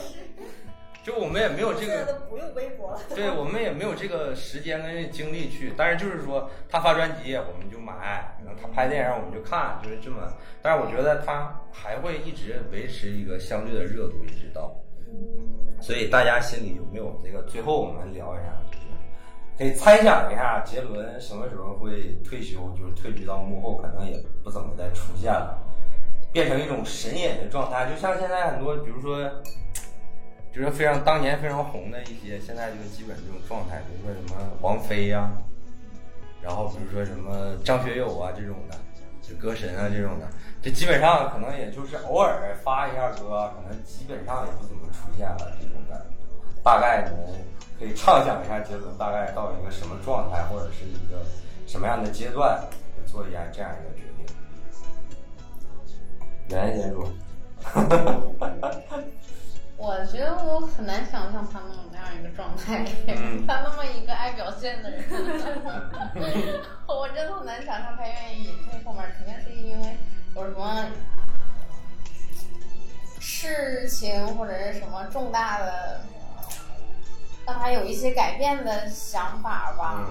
就我们也没有这个，不用微博了。对我们也没有这个时间跟精力去，但是就是说他发专辑我们就买，然后他拍电影我们就看，就是这么。但是我觉得他还会一直维持一个相对的热度，一直到。所以大家心里有没有这个？最后我们聊一下，就是可以猜想一下，杰伦什么时候会退休？就是退居到幕后，可能也不怎么再出现了，变成一种神隐的状态。就像现在很多，比如说。就是非常当年非常红的一些，现在就基本这种状态，比如说什么王菲呀，然后比如说什么张学友啊这种的，就歌神啊这种的，就基本上可能也就是偶尔发一下歌，可能基本上也不怎么出现了这种的。大概你们可以畅想一下杰伦大概到一个什么状态，或者是一个什么样的阶段，做一下这样一个决定。袁先说。我觉得我很难想象他那么那样一个状态，他那么一个爱表现的人，我真的很难想象他愿意隐退后面，肯定是因为有什么事情或者是什么重大的，让他有一些改变的想法吧，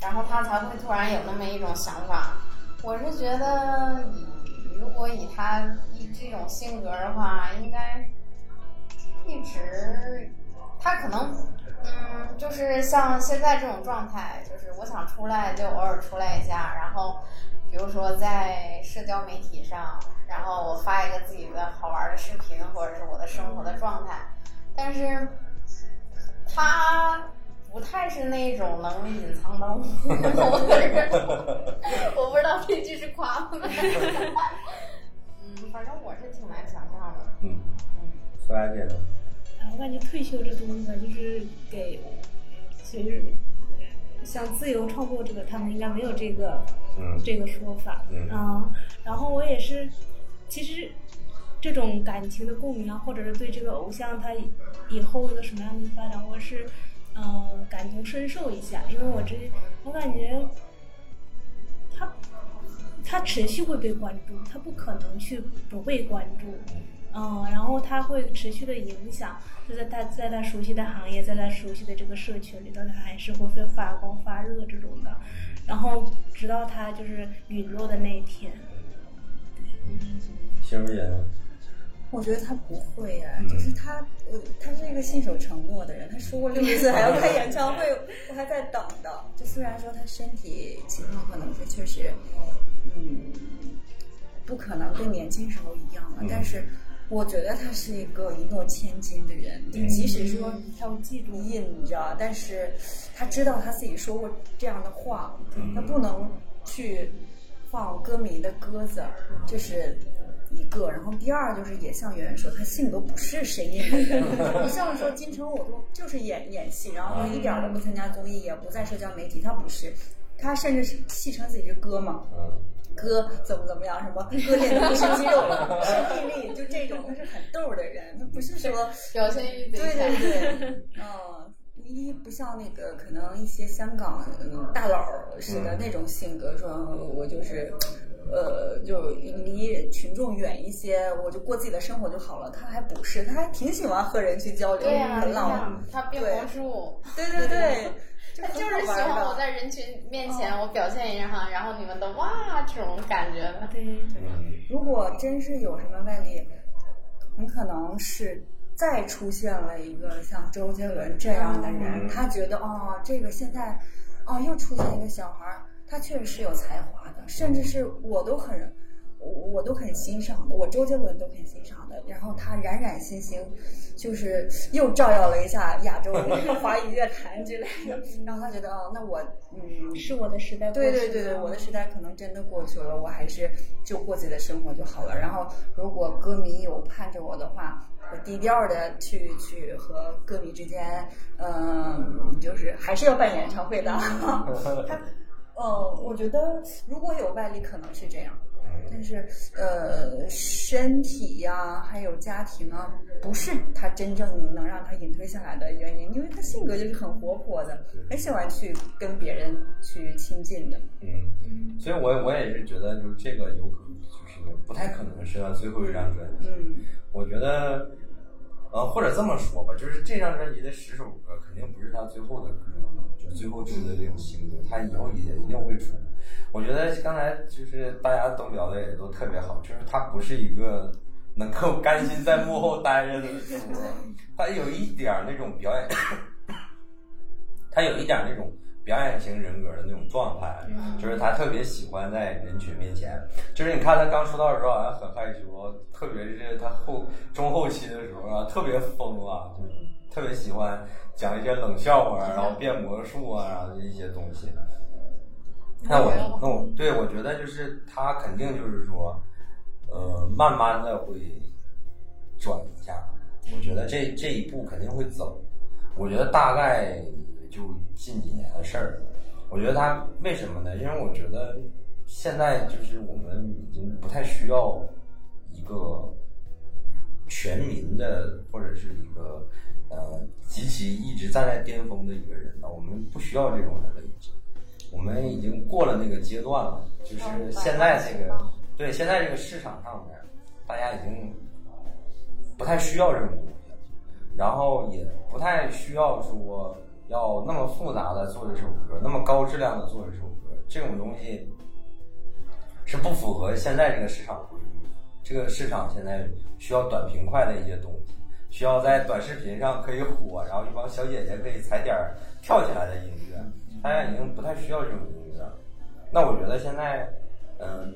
然后他才会突然有那么一种想法。我是觉得，如果以他以这种性格的话，应该。一直，他可能，嗯，就是像现在这种状态，就是我想出来就偶尔出来一下，然后，比如说在社交媒体上，然后我发一个自己的好玩的视频，或者是我的生活的状态，但是，他不太是那种能隐藏到幕后的人，我不知道这句是夸吗？嗯，反正我是挺难想象的。嗯嗯，说来这个。我感觉退休这东西吧，就是给，其实像自由创作者，他们应该没有这个这个说法啊。然后我也是，其实这种感情的共鸣啊，或者是对这个偶像他以后一个什么样的发展，我是嗯感同身受一下，因为我这我感觉他他持续会被关注，他不可能去不被关注。嗯，然后他会持续的影响，就在他在他熟悉的行业，在他熟悉的这个社群里头，他还是会发光发热这种的，然后直到他就是陨落的那一天。星如姐，我觉得他不会呀，就是他，我他是一个信守承诺的人，他说过六十岁还要开演唱会，我还在等的。就虽然说他身体情况可能是确实，嗯，不可能跟年轻时候一样了，但是。我觉得他是一个一诺千金的人，就即使说他要记住印着，但是他知道他自己说过这样的话，他不能去放歌迷的鸽子，这是一个。然后第二就是也像圆圆说，他性格不是声音 像说金城武都就是演演戏，然后一点都不参加综艺，也不在社交媒体，他不是，他甚至是戏称自己是哥嘛。哥怎么怎么样？什么哥练的不是肌肉，是臂力，就这种，他是很逗的人，他不是说表现欲对对对，嗯，一不像那个可能一些香港大佬似的那种性格，说我就是，呃，就离群众远一些，我就过自己的生活就好了。他还不是，他还挺喜欢和人去交流，很浪漫。他变魔术，对对对。他就是喜欢我在人群面前我表现一下，然后你们都哇这种感觉的。对，如果真是有什么外力，很可能是再出现了一个像周杰伦这样的人，他觉得哦，这个现在哦又出现一个小孩儿，他确实是有才华的，甚至是我都很。我我都很欣赏的，我周杰伦都很欣赏的。然后他冉冉星星，就是又照耀了一下亚洲华语乐坛之类的。然后他觉得，哦，那我嗯，是我的时代。对对对对，我的时代可能真的过去了，我还是就过自己的生活就好了。然后如果歌迷有盼着我的话，我低调的去去和歌迷之间，嗯，就是还是要办演唱会的。他，嗯，我觉得如果有外力，可能是这样。但是，呃，身体呀，还有家庭啊，不是他真正能让他隐退下来的原因，因为他性格就是很活泼的，很喜欢去跟别人去亲近的。嗯，所以我我也是觉得，就是这个有可能就是不太可能是他最后一张专辑。嗯，我觉得，呃，或者这么说吧，就是这张专辑的十首歌肯定不是他最后的歌，就最后出的这种新歌，他以后也一定会出。我觉得刚才就是大家都聊的也都特别好，就是他不是一个能够甘心在幕后待着的主播，他有一点那种表演，他有一点那种表演型人格的那种状态，就是他特别喜欢在人群面前，就是你看他刚出道的时候好像很害羞，特别是他后中后期的时候啊，特别疯啊，就是特别喜欢讲一些冷笑话，然后变魔术啊，然后一些东西。那我那我对我觉得就是他肯定就是说，呃，慢慢的会转一下。我觉得这这一步肯定会走。我觉得大概也就近几年的事儿。我觉得他为什么呢？因为我觉得现在就是我们已经不太需要一个全民的或者是一个呃极其一直站在巅峰的一个人了。我们不需要这种人了，已经。我们已经过了那个阶段了，就是现在这个对现在这个市场上面，大家已经不太需要这种东西了，然后也不太需要说。要那么复杂的做一首歌，那么高质量的做一首歌，这种东西是不符合现在这个市场规律。这个市场现在需要短平快的一些东西，需要在短视频上可以火，然后一帮小姐姐可以踩点跳起来的音乐。大家已经不太需要这种音乐了。那我觉得现在，嗯，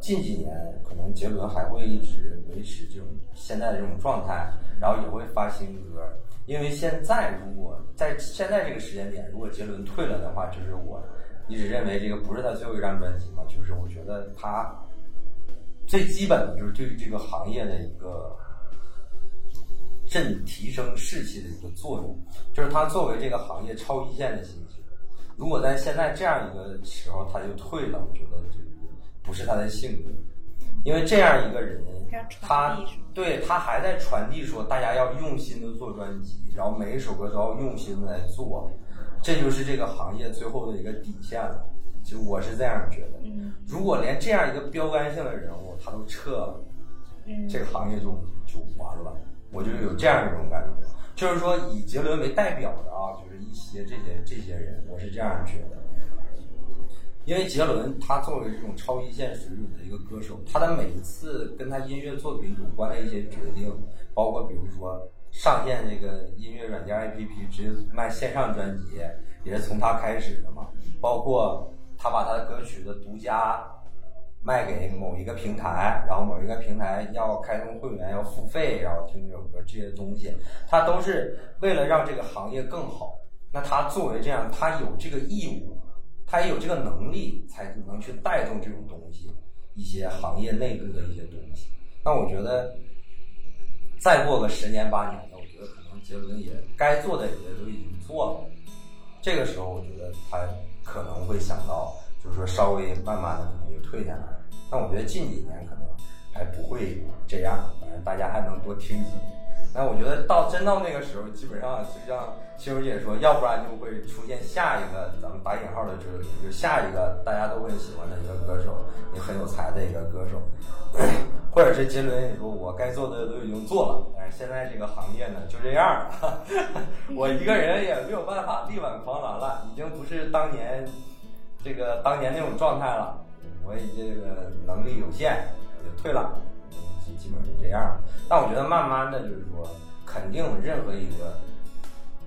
近几年可能杰伦还会一直维持这种现在的这种状态，然后也会发新歌。因为现在，如果在现在这个时间点，如果杰伦退了的话，就是我一直认为这个不是他最后一张专辑嘛，就是我觉得他最基本的就是对于这个行业的一个振提升士气的一个作用，就是他作为这个行业超一线的新星，如果在现在这样一个时候他就退了，我觉得这不是他的性格。因为这样一个人，他对他还在传递说，大家要用心的做专辑，然后每一首歌都要用心的来做，这就是这个行业最后的一个底线了。就我是这样觉得，如果连这样一个标杆性的人物他都撤了，这个行业就就完了。我就有这样一种感觉，就是说以杰伦为代表的啊，就是一些这些这些人，我是这样觉得。因为杰伦他作为这种超一线水准的一个歌手，他的每一次跟他音乐作品有关的一些决定，包括比如说上线这个音乐软件 APP 直接卖线上专辑，也是从他开始的嘛。包括他把他的歌曲的独家卖给某一个平台，然后某一个平台要开通会员要付费，然后听这首歌这些东西，他都是为了让这个行业更好。那他作为这样，他有这个义务。他也有这个能力，才能去带动这种东西，一些行业内部的一些东西。那我觉得，再过个十年八年的，我觉得可能杰伦也该做的也都已经做了。这个时候，我觉得他可能会想到，就是说稍微慢慢的可能就退下来。但我觉得近几年可能还不会这样，反正大家还能多听几年。那我觉得到真到那个时候，基本上就像心如姐说，要不然就会出现下一个咱们打引号的就是就下一个大家都会喜欢的一个歌手，也很有才的一个歌手，或者是杰伦也说，我该做的都已经做了，但是现在这个行业呢就这样，我一个人也没有办法力挽狂澜了，已经不是当年这个当年那种状态了，我也这个能力有限，我就退了。基本上是这样，但我觉得慢慢的就是说，肯定任何一个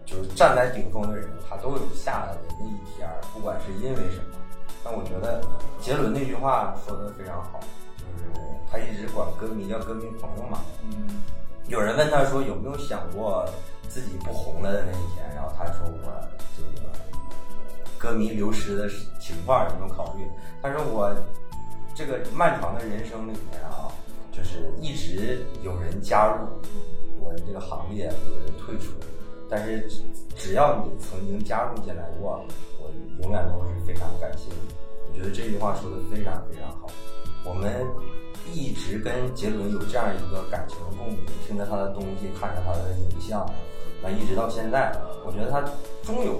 就是站在顶峰的人，他都有下来的那一天不管是因为什么。但我觉得杰伦那句话说的非常好，就是他一直管歌迷叫歌迷朋友嘛。嗯。有人问他说有没有想过自己不红了的那一天，然后他说我这个歌迷流失的情况有没有考虑？他说我这个漫长的人生里面啊。就是一直有人加入我的这个行业，有人退出，但是只要你曾经加入进来过，我永远都是非常感谢你。我觉得这句话说的非常非常好。我们一直跟杰伦有这样一个感情共鸣，听着他的东西，看着他的影像，那一直到现在，我觉得他终有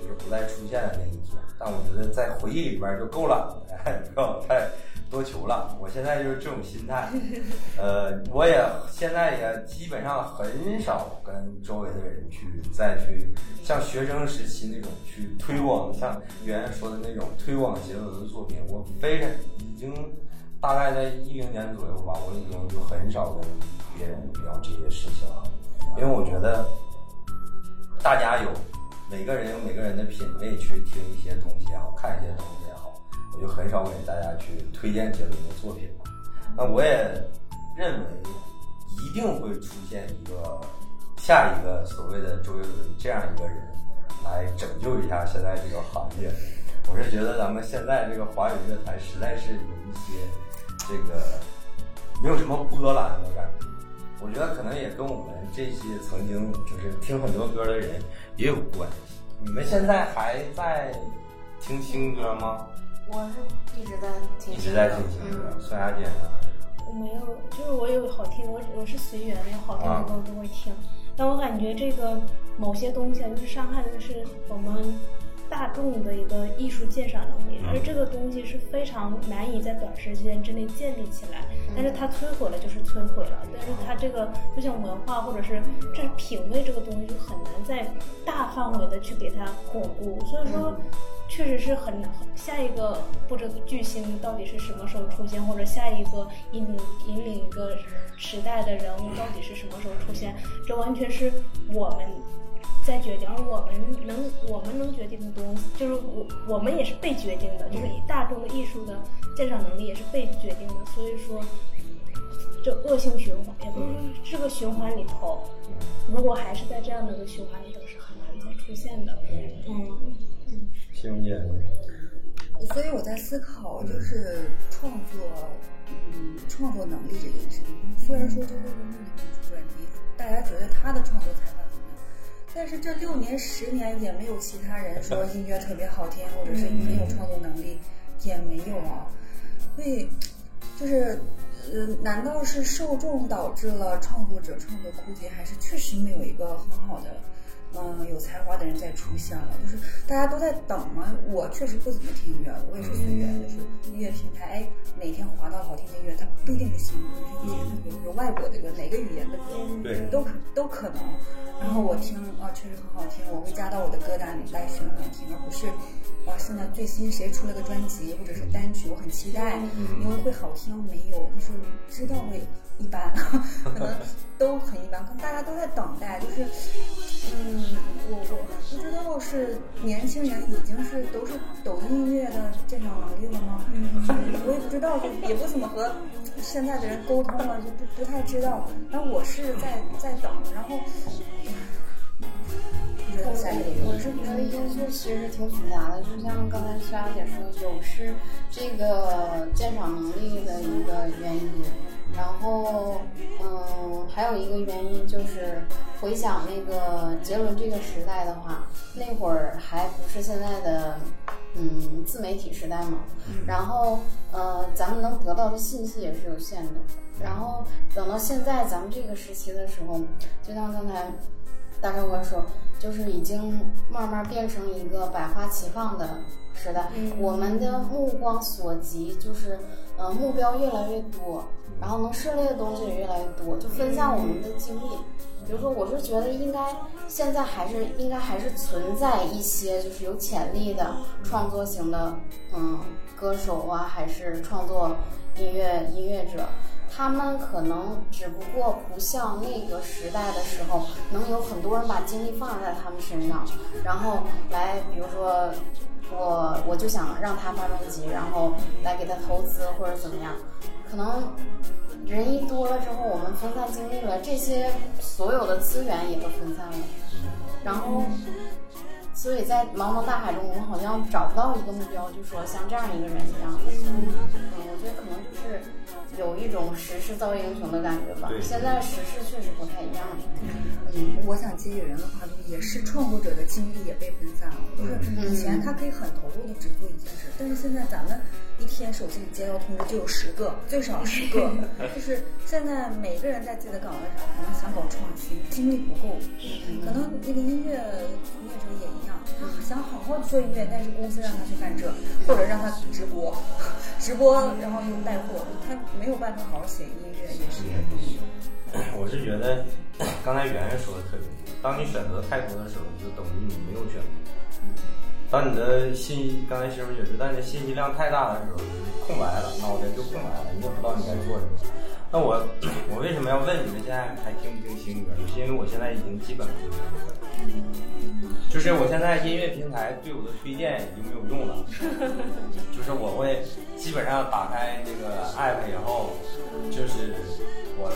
就是不再出现的那一天。但我觉得在回忆里边就够了，不要太。多求了，我现在就是这种心态，呃，我也现在也基本上很少跟周围的人去再去像学生时期那种去推广，像圆圆说的那种推广杰伦的作品，我非常已经大概在一零年左右吧，我已经就很少跟别人聊这些事情了，因为我觉得大家有每个人有每个人的品味去听一些东西然后看一些东西。我就很少给大家去推荐杰伦的作品了。那我也认为一定会出现一个下一个所谓的周杰伦这样一个人来拯救一下现在这个行业。我是觉得咱们现在这个华语乐坛实在是有一些这个没有什么波澜的感觉。我觉得可能也跟我们这些曾经就是听很多歌的人也有关系。你们现在还在听新歌吗？我是一直在听，一直在听新歌。宋雅姐呢？我没有，就是我有好听，我我是随缘，有好听的歌我都会听。但我感觉这个某些东西啊，就是伤害的是我们。大众的一个艺术鉴赏能力，而这个东西是非常难以在短时间之内建立起来。但是它摧毁了就是摧毁了，但是它这个就像文化或者是这品味这个东西，就很难在大范围的去给它巩固。所以说，确实是很难。下一个不知巨星到底是什么时候出现，或者下一个引领引领一个时代的人物到底是什么时候出现，这完全是我们。在决定，而我们能我们能决定的东西，就是我我们也是被决定的，就是大众的艺术的鉴赏能力也是被决定的。所以说，这恶性循环，也不是这个循环里头，如果还是在这样的一个循环里头，是很难再出现的。嗯，谢荣姐。所以我在思考，就是创作，嗯，创作能力这件事情。虽然说周杰伦那本专辑，大家觉得他的创作才华。但是这六年十年也没有其他人说音乐特别好听，或者是很有创作能力，也没有啊。所以，就是，呃，难道是受众导致了创作者创作枯竭，还是确实没有一个很好的？嗯，有才华的人在出现了，就是大家都在等嘛。我确实不怎么听音乐，我也是随缘，就是音乐平台，哎，哪天滑到好听的音乐，它不一定是新歌，比如说外国的歌，哪个语言的歌，对，都可都可能。然后我听啊，确实很好听，我会加到我的歌单里来循环听，而不是啊，现在最新谁出了个专辑或者是单曲，我很期待，因为会好听没有，就是知道会一般，可能都很一般，可能大家都在等待，就是。嗯，我我不知道是年轻人已经是都是抖音音乐的鉴赏能力了吗？嗯，我也不知道，就也不怎么和现在的人沟通了，就不不太知道。然后我是在在等，然后我我是觉得因素其实挺复杂的，就像刚才莎姐说，有是这个鉴赏能力的一个原因。然后，嗯，还有一个原因就是回想那个杰伦这个时代的话，那会儿还不是现在的，嗯，自媒体时代嘛。然后，呃，咱们能得到的信息也是有限的。然后等到现在咱们这个时期的时候，就像刚才大帅哥说，就是已经慢慢变成一个百花齐放的时代。我们的目光所及，就是呃，目标越来越多。然后能涉猎的东西也越来越多，就分散我们的精力。比如说，我是觉得应该现在还是应该还是存在一些就是有潜力的创作型的嗯歌手啊，还是创作音乐音乐者，他们可能只不过不像那个时代的时候，能有很多人把精力放在他们身上，然后来比如说我我就想让他发专辑，然后来给他投资或者怎么样。可能人一多了之后，我们分散精力了，这些所有的资源也都分散了，然后，所以在茫茫大海中，我们好像找不到一个目标，就说像这样一个人一样。嗯，我觉得可能就是有一种时势造英雄的感觉吧。现在时势确实不太一样了。嗯，我想接演员的话，也是创作者的精力也被分散了。就是以前他可以很投入的只做一件事，但是现在咱们。一天手机里接到通知就有十个，最少十个。就是现在每个人在自己的岗位上，可能想搞创新，精力不够。可能那个音乐从业者也一样，他想好好做音乐，但是公司让他去干这，或者让他直播，直播然后又带货，他没有办法好好写音乐，也是。我是觉得刚才圆圆说的特别对，当你选择太多的时候，就等于你没有选择。当你的信息，刚才媳妇也是，当你的信息量太大的时候，空白了，脑袋就空白了，你也不知道你该做什么。那我，我为什么要问你们现在还听不听新歌？是因为我现在已经基本不听了，就是我现在音乐平台对我的推荐已经没有用了，就是我会基本上打开这个 app 以后，就是我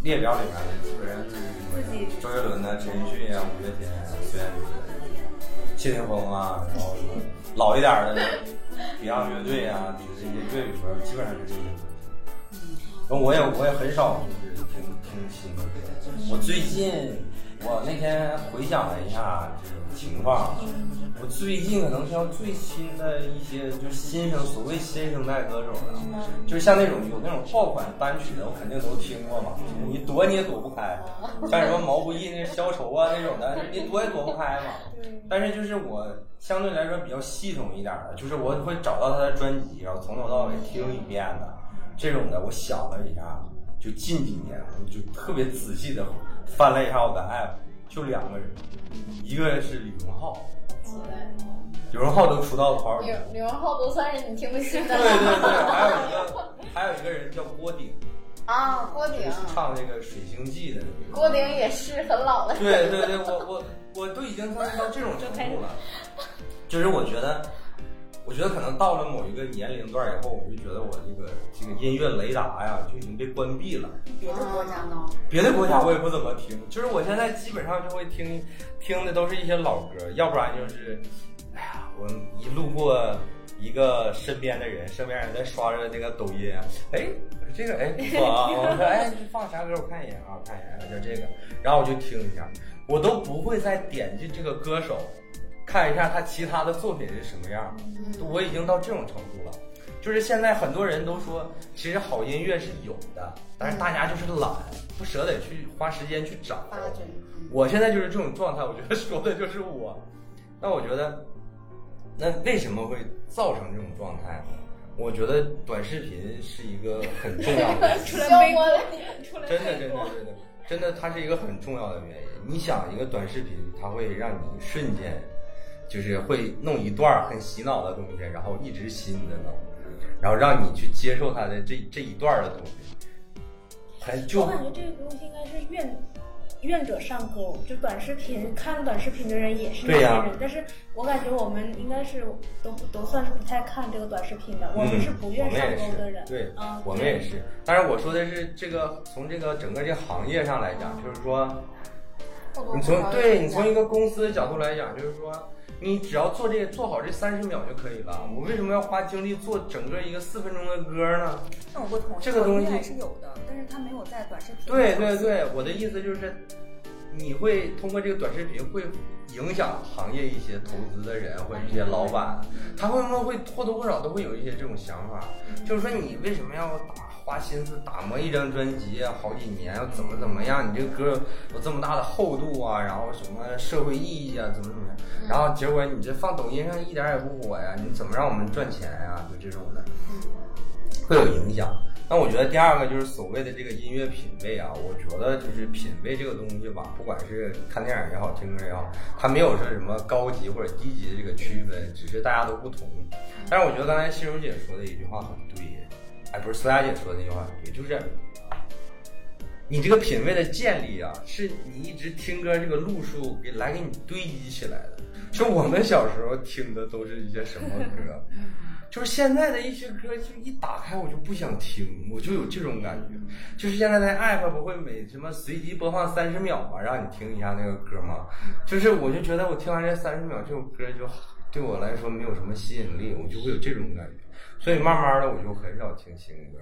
列表里面的基本上就是什么周杰伦的、陈奕迅啊、五月天、孙燕姿。谢霆锋啊，然后什么老一点的 Beyond 乐队啊，就是这些粤语歌，基本上就这些东西。那我也我也很少就是听听新的歌。我最近，我那天回想了一下这种情况，我最近可能听最新的一些就是新生所谓新生代歌手的，就是像那种有那种爆款单曲的，我肯定都听过嘛。你躲你也躲不开，像什么毛不易那消愁啊那种的，你躲也躲不开嘛。但是就是我相对来说比较系统一点的，就是我会找到他的专辑，然后从头到尾听一遍的。这种的，我想了一下，就近几年，我就特别仔细的翻了一下我的 app，就两个人，一个是李荣浩，李荣浩都出道多少李李荣浩都算是你听不清的。对对对，还有一个 还有一个人叫郭顶，啊，郭顶唱那个《水星记》的。郭顶也是很老的。对对对，我我我都已经到到这种程度了，就是我觉得。我觉得可能到了某一个年龄段以后，我就觉得我这个这个音乐雷达呀就已经被关闭了。别的国家呢？别的国家我也不怎么听，就是我现在基本上就会听听的都是一些老歌，要不然就是，哎呀，我一路过一个身边的人，身边人在刷着那个抖音，哎，这个哎不错啊，我说哎放啥歌我看一眼啊，看一眼就这个，然后我就听一下，我都不会再点进这个歌手。看一下他其他的作品是什么样，我已经到这种程度了。就是现在很多人都说，其实好音乐是有的，但是大家就是懒，不舍得去花时间去找。我现在就是这种状态，我觉得说的就是我。那我觉得，那为什么会造成这种状态？我觉得短视频是一个很重要的，真的真的真的真的，它是一个很重要的原因。你想，一个短视频，它会让你瞬间。就是会弄一段很洗脑的东西，然后一直洗你的脑，然后让你去接受他的这这一段的东西。我感觉这个东西应该是愿愿者上钩，就短视频看短视频的人也是那些人，但是我感觉我们应该是都都算是不太看这个短视频的，我们是不愿上钩的人。对，我们也是。但是我说的是这个，从这个整个这行业上来讲，就是说，你从对你从一个公司的角度来讲，就是说。你只要做这做好这三十秒就可以了。我为什么要花精力做整个一个四分钟的歌呢？那我不同意，这个东西还是有的，但是它没有在短视频。对对对，我的意思就是，你会通过这个短视频会影响行业一些投资的人或者一些老板，他会不会或多或少都会有一些这种想法，就是说你为什么要打？花心思打磨一张专辑啊，好几年要怎么怎么样？你这个歌有这么大的厚度啊，然后什么社会意义啊，怎么怎么样？然后结果你这放抖音上一点也不火呀？你怎么让我们赚钱呀？就这种的，会有影响。那我觉得第二个就是所谓的这个音乐品味啊，我觉得就是品味这个东西吧，不管是看电影也好，听歌也好，它没有说什么高级或者低级的这个区分，只是大家都不同。但是我觉得刚才心如姐说的一句话很对。哎，不是苏雅姐说的那句话，也就是你这个品味的建立啊，是你一直听歌这个路数给来给你堆积起来的。就我们小时候听的都是一些什么歌？就是现在的一些歌，就一打开我就不想听，我就有这种感觉。就是现在的 app 不会每什么随机播放三十秒嘛，让你听一下那个歌吗？就是我就觉得我听完这三十秒这首歌，就对我来说没有什么吸引力，我就会有这种感觉。所以慢慢的我就很少听新歌，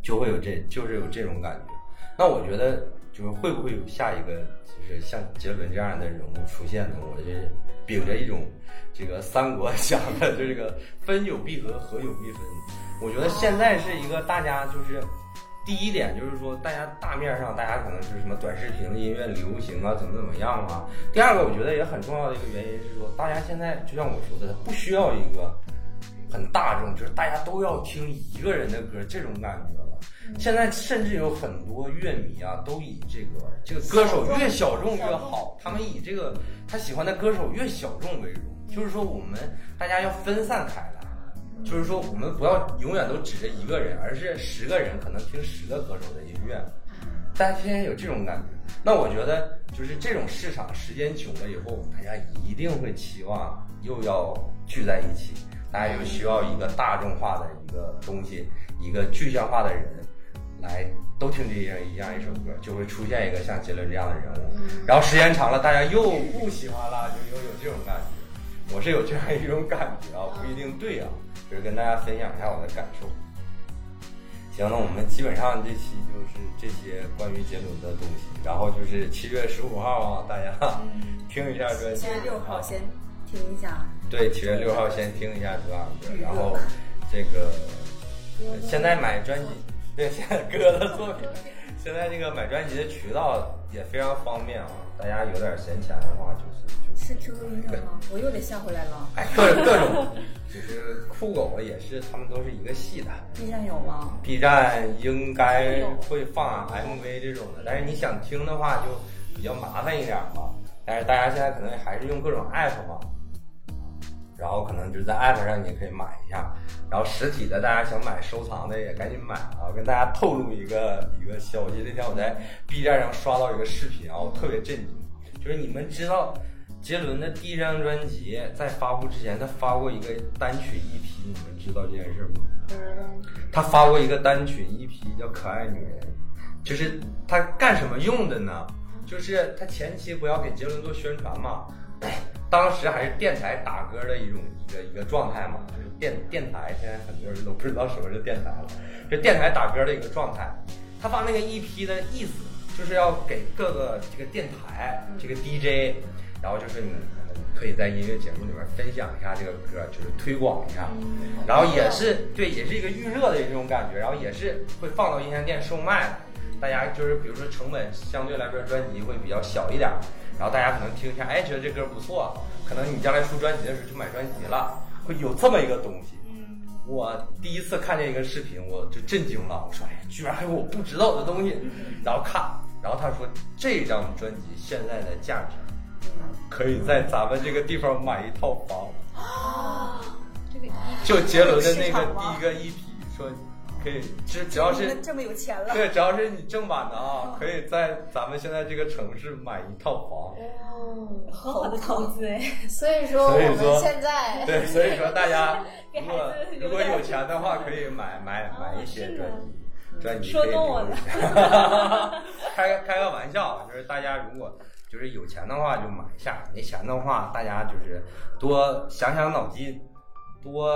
就会有这就是有这种感觉。那我觉得就是会不会有下一个就是像杰伦这样的人物出现呢？我这秉着一种这个三国讲的就这个分久必合，合久必分。我觉得现在是一个大家就是第一点就是说大家大面上大家可能是什么短视频音乐流行啊怎么怎么样啊。第二个我觉得也很重要的一个原因是说大家现在就像我说的不需要一个。很大众，就是大家都要听一个人的歌，这种感觉了。现在甚至有很多乐迷啊，都以这个这个歌手越小众越好，他们以这个他喜欢的歌手越小众为荣。就是说，我们大家要分散开来，就是说，我们不要永远都指着一个人，而是十个人可能听十个歌手的音乐。大家现在有这种感觉，那我觉得就是这种市场时间久了以后，大家一定会期望又要聚在一起。大家就需要一个大众化的一个东西，一个具象化的人，来都听这样一样一首歌，就会出现一个像杰伦这样的人物。然后时间长了，大家又不喜欢了，就又有这种感觉。我是有这样一种感觉啊，不一定对啊，就是跟大家分享一下我的感受。行，那我们基本上这期就是这些关于杰伦的东西，然后就是七月十五号啊，大家听一下专辑。七月六号先听一下。对，七月六号先听一下这二歌，然后这个现在买专辑，对，现在哥的作品，现在这个买专辑的渠道也非常方便啊，大家有点闲钱的话就是。是 QQ 音乐吗？我又得下回来了。哎，各各种，就是酷狗也是，他们都是一个系的。B 站有吗？B 站应该会放 MV 这种的，但是你想听的话就比较麻烦一点嘛。但是大家现在可能还是用各种 App 嘛，然后可能就在 App 上你也可以买一下。然后实体的大家想买收藏的也赶紧买啊！跟大家透露一个一个消息，那天我在 B 站上刷到一个视频啊，我特别震惊，就是你们知道。杰伦的第一张专辑在发布之前，他发过一个单曲 EP，你们知道这件事吗？他发过一个单曲 EP 叫《可爱女人》，就是他干什么用的呢？就是他前期不要给杰伦做宣传嘛，当时还是电台打歌的一种一个一个状态嘛，就是电电台，现在很多人都不知道什么是电台了，就电台打歌的一个状态。他发那个 EP 的意思，就是要给各个这个电台这个 DJ。然后就是你可以在音乐节目里面分享一下这个歌，就是推广一下，然后也是对，也是一个预热的这种感觉，然后也是会放到音像店售卖，大家就是比如说成本相对来说专辑会比较小一点，然后大家可能听一下，哎，觉得这歌不错，可能你将来出专辑的时候就买专辑了，会有这么一个东西。我第一次看见一个视频，我就震惊了，我说，哎，居然还有我不知道的东西，然后看，然后他说这张专辑现在的价值。可以在咱们这个地方买一套房啊！这个就杰伦的那个第一个 EP，说可以，只只要是这么有钱了，对，只要是你正版的啊，可以在咱们现在这个城市买一套房。哦，很好的投资哎！所以说我们现在对，所以说大家 如果如果有钱的话，可以买买买一些专辑，专辑可以我了。开开个玩笑，就是大家如果。就是有钱的话就买一下，没钱的话大家就是多想想脑筋，多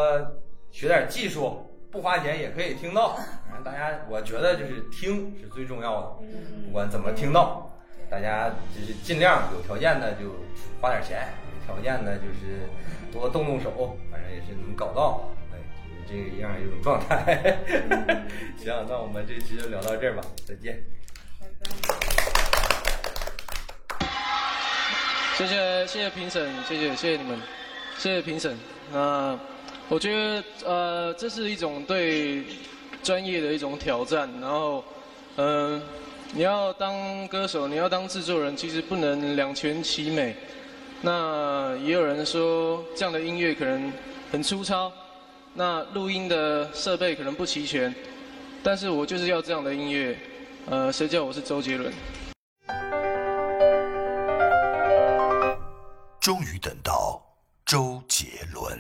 学点技术，不花钱也可以听到。反正大家我觉得就是听是最重要的，不管怎么听到，大家就是尽量有条件的就花点钱，没条件的就是多动动手，反正也是能搞到，哎，就是这样一种状态。行，那我们这期就聊到这儿吧，再见。谢谢谢谢评审，谢谢谢谢你们，谢谢评审。那我觉得呃，这是一种对专业的一种挑战。然后，嗯，你要当歌手，你要当制作人，其实不能两全其美。那也有人说这样的音乐可能很粗糙，那录音的设备可能不齐全。但是我就是要这样的音乐。呃，谁叫我是周杰伦？终于等到周杰伦。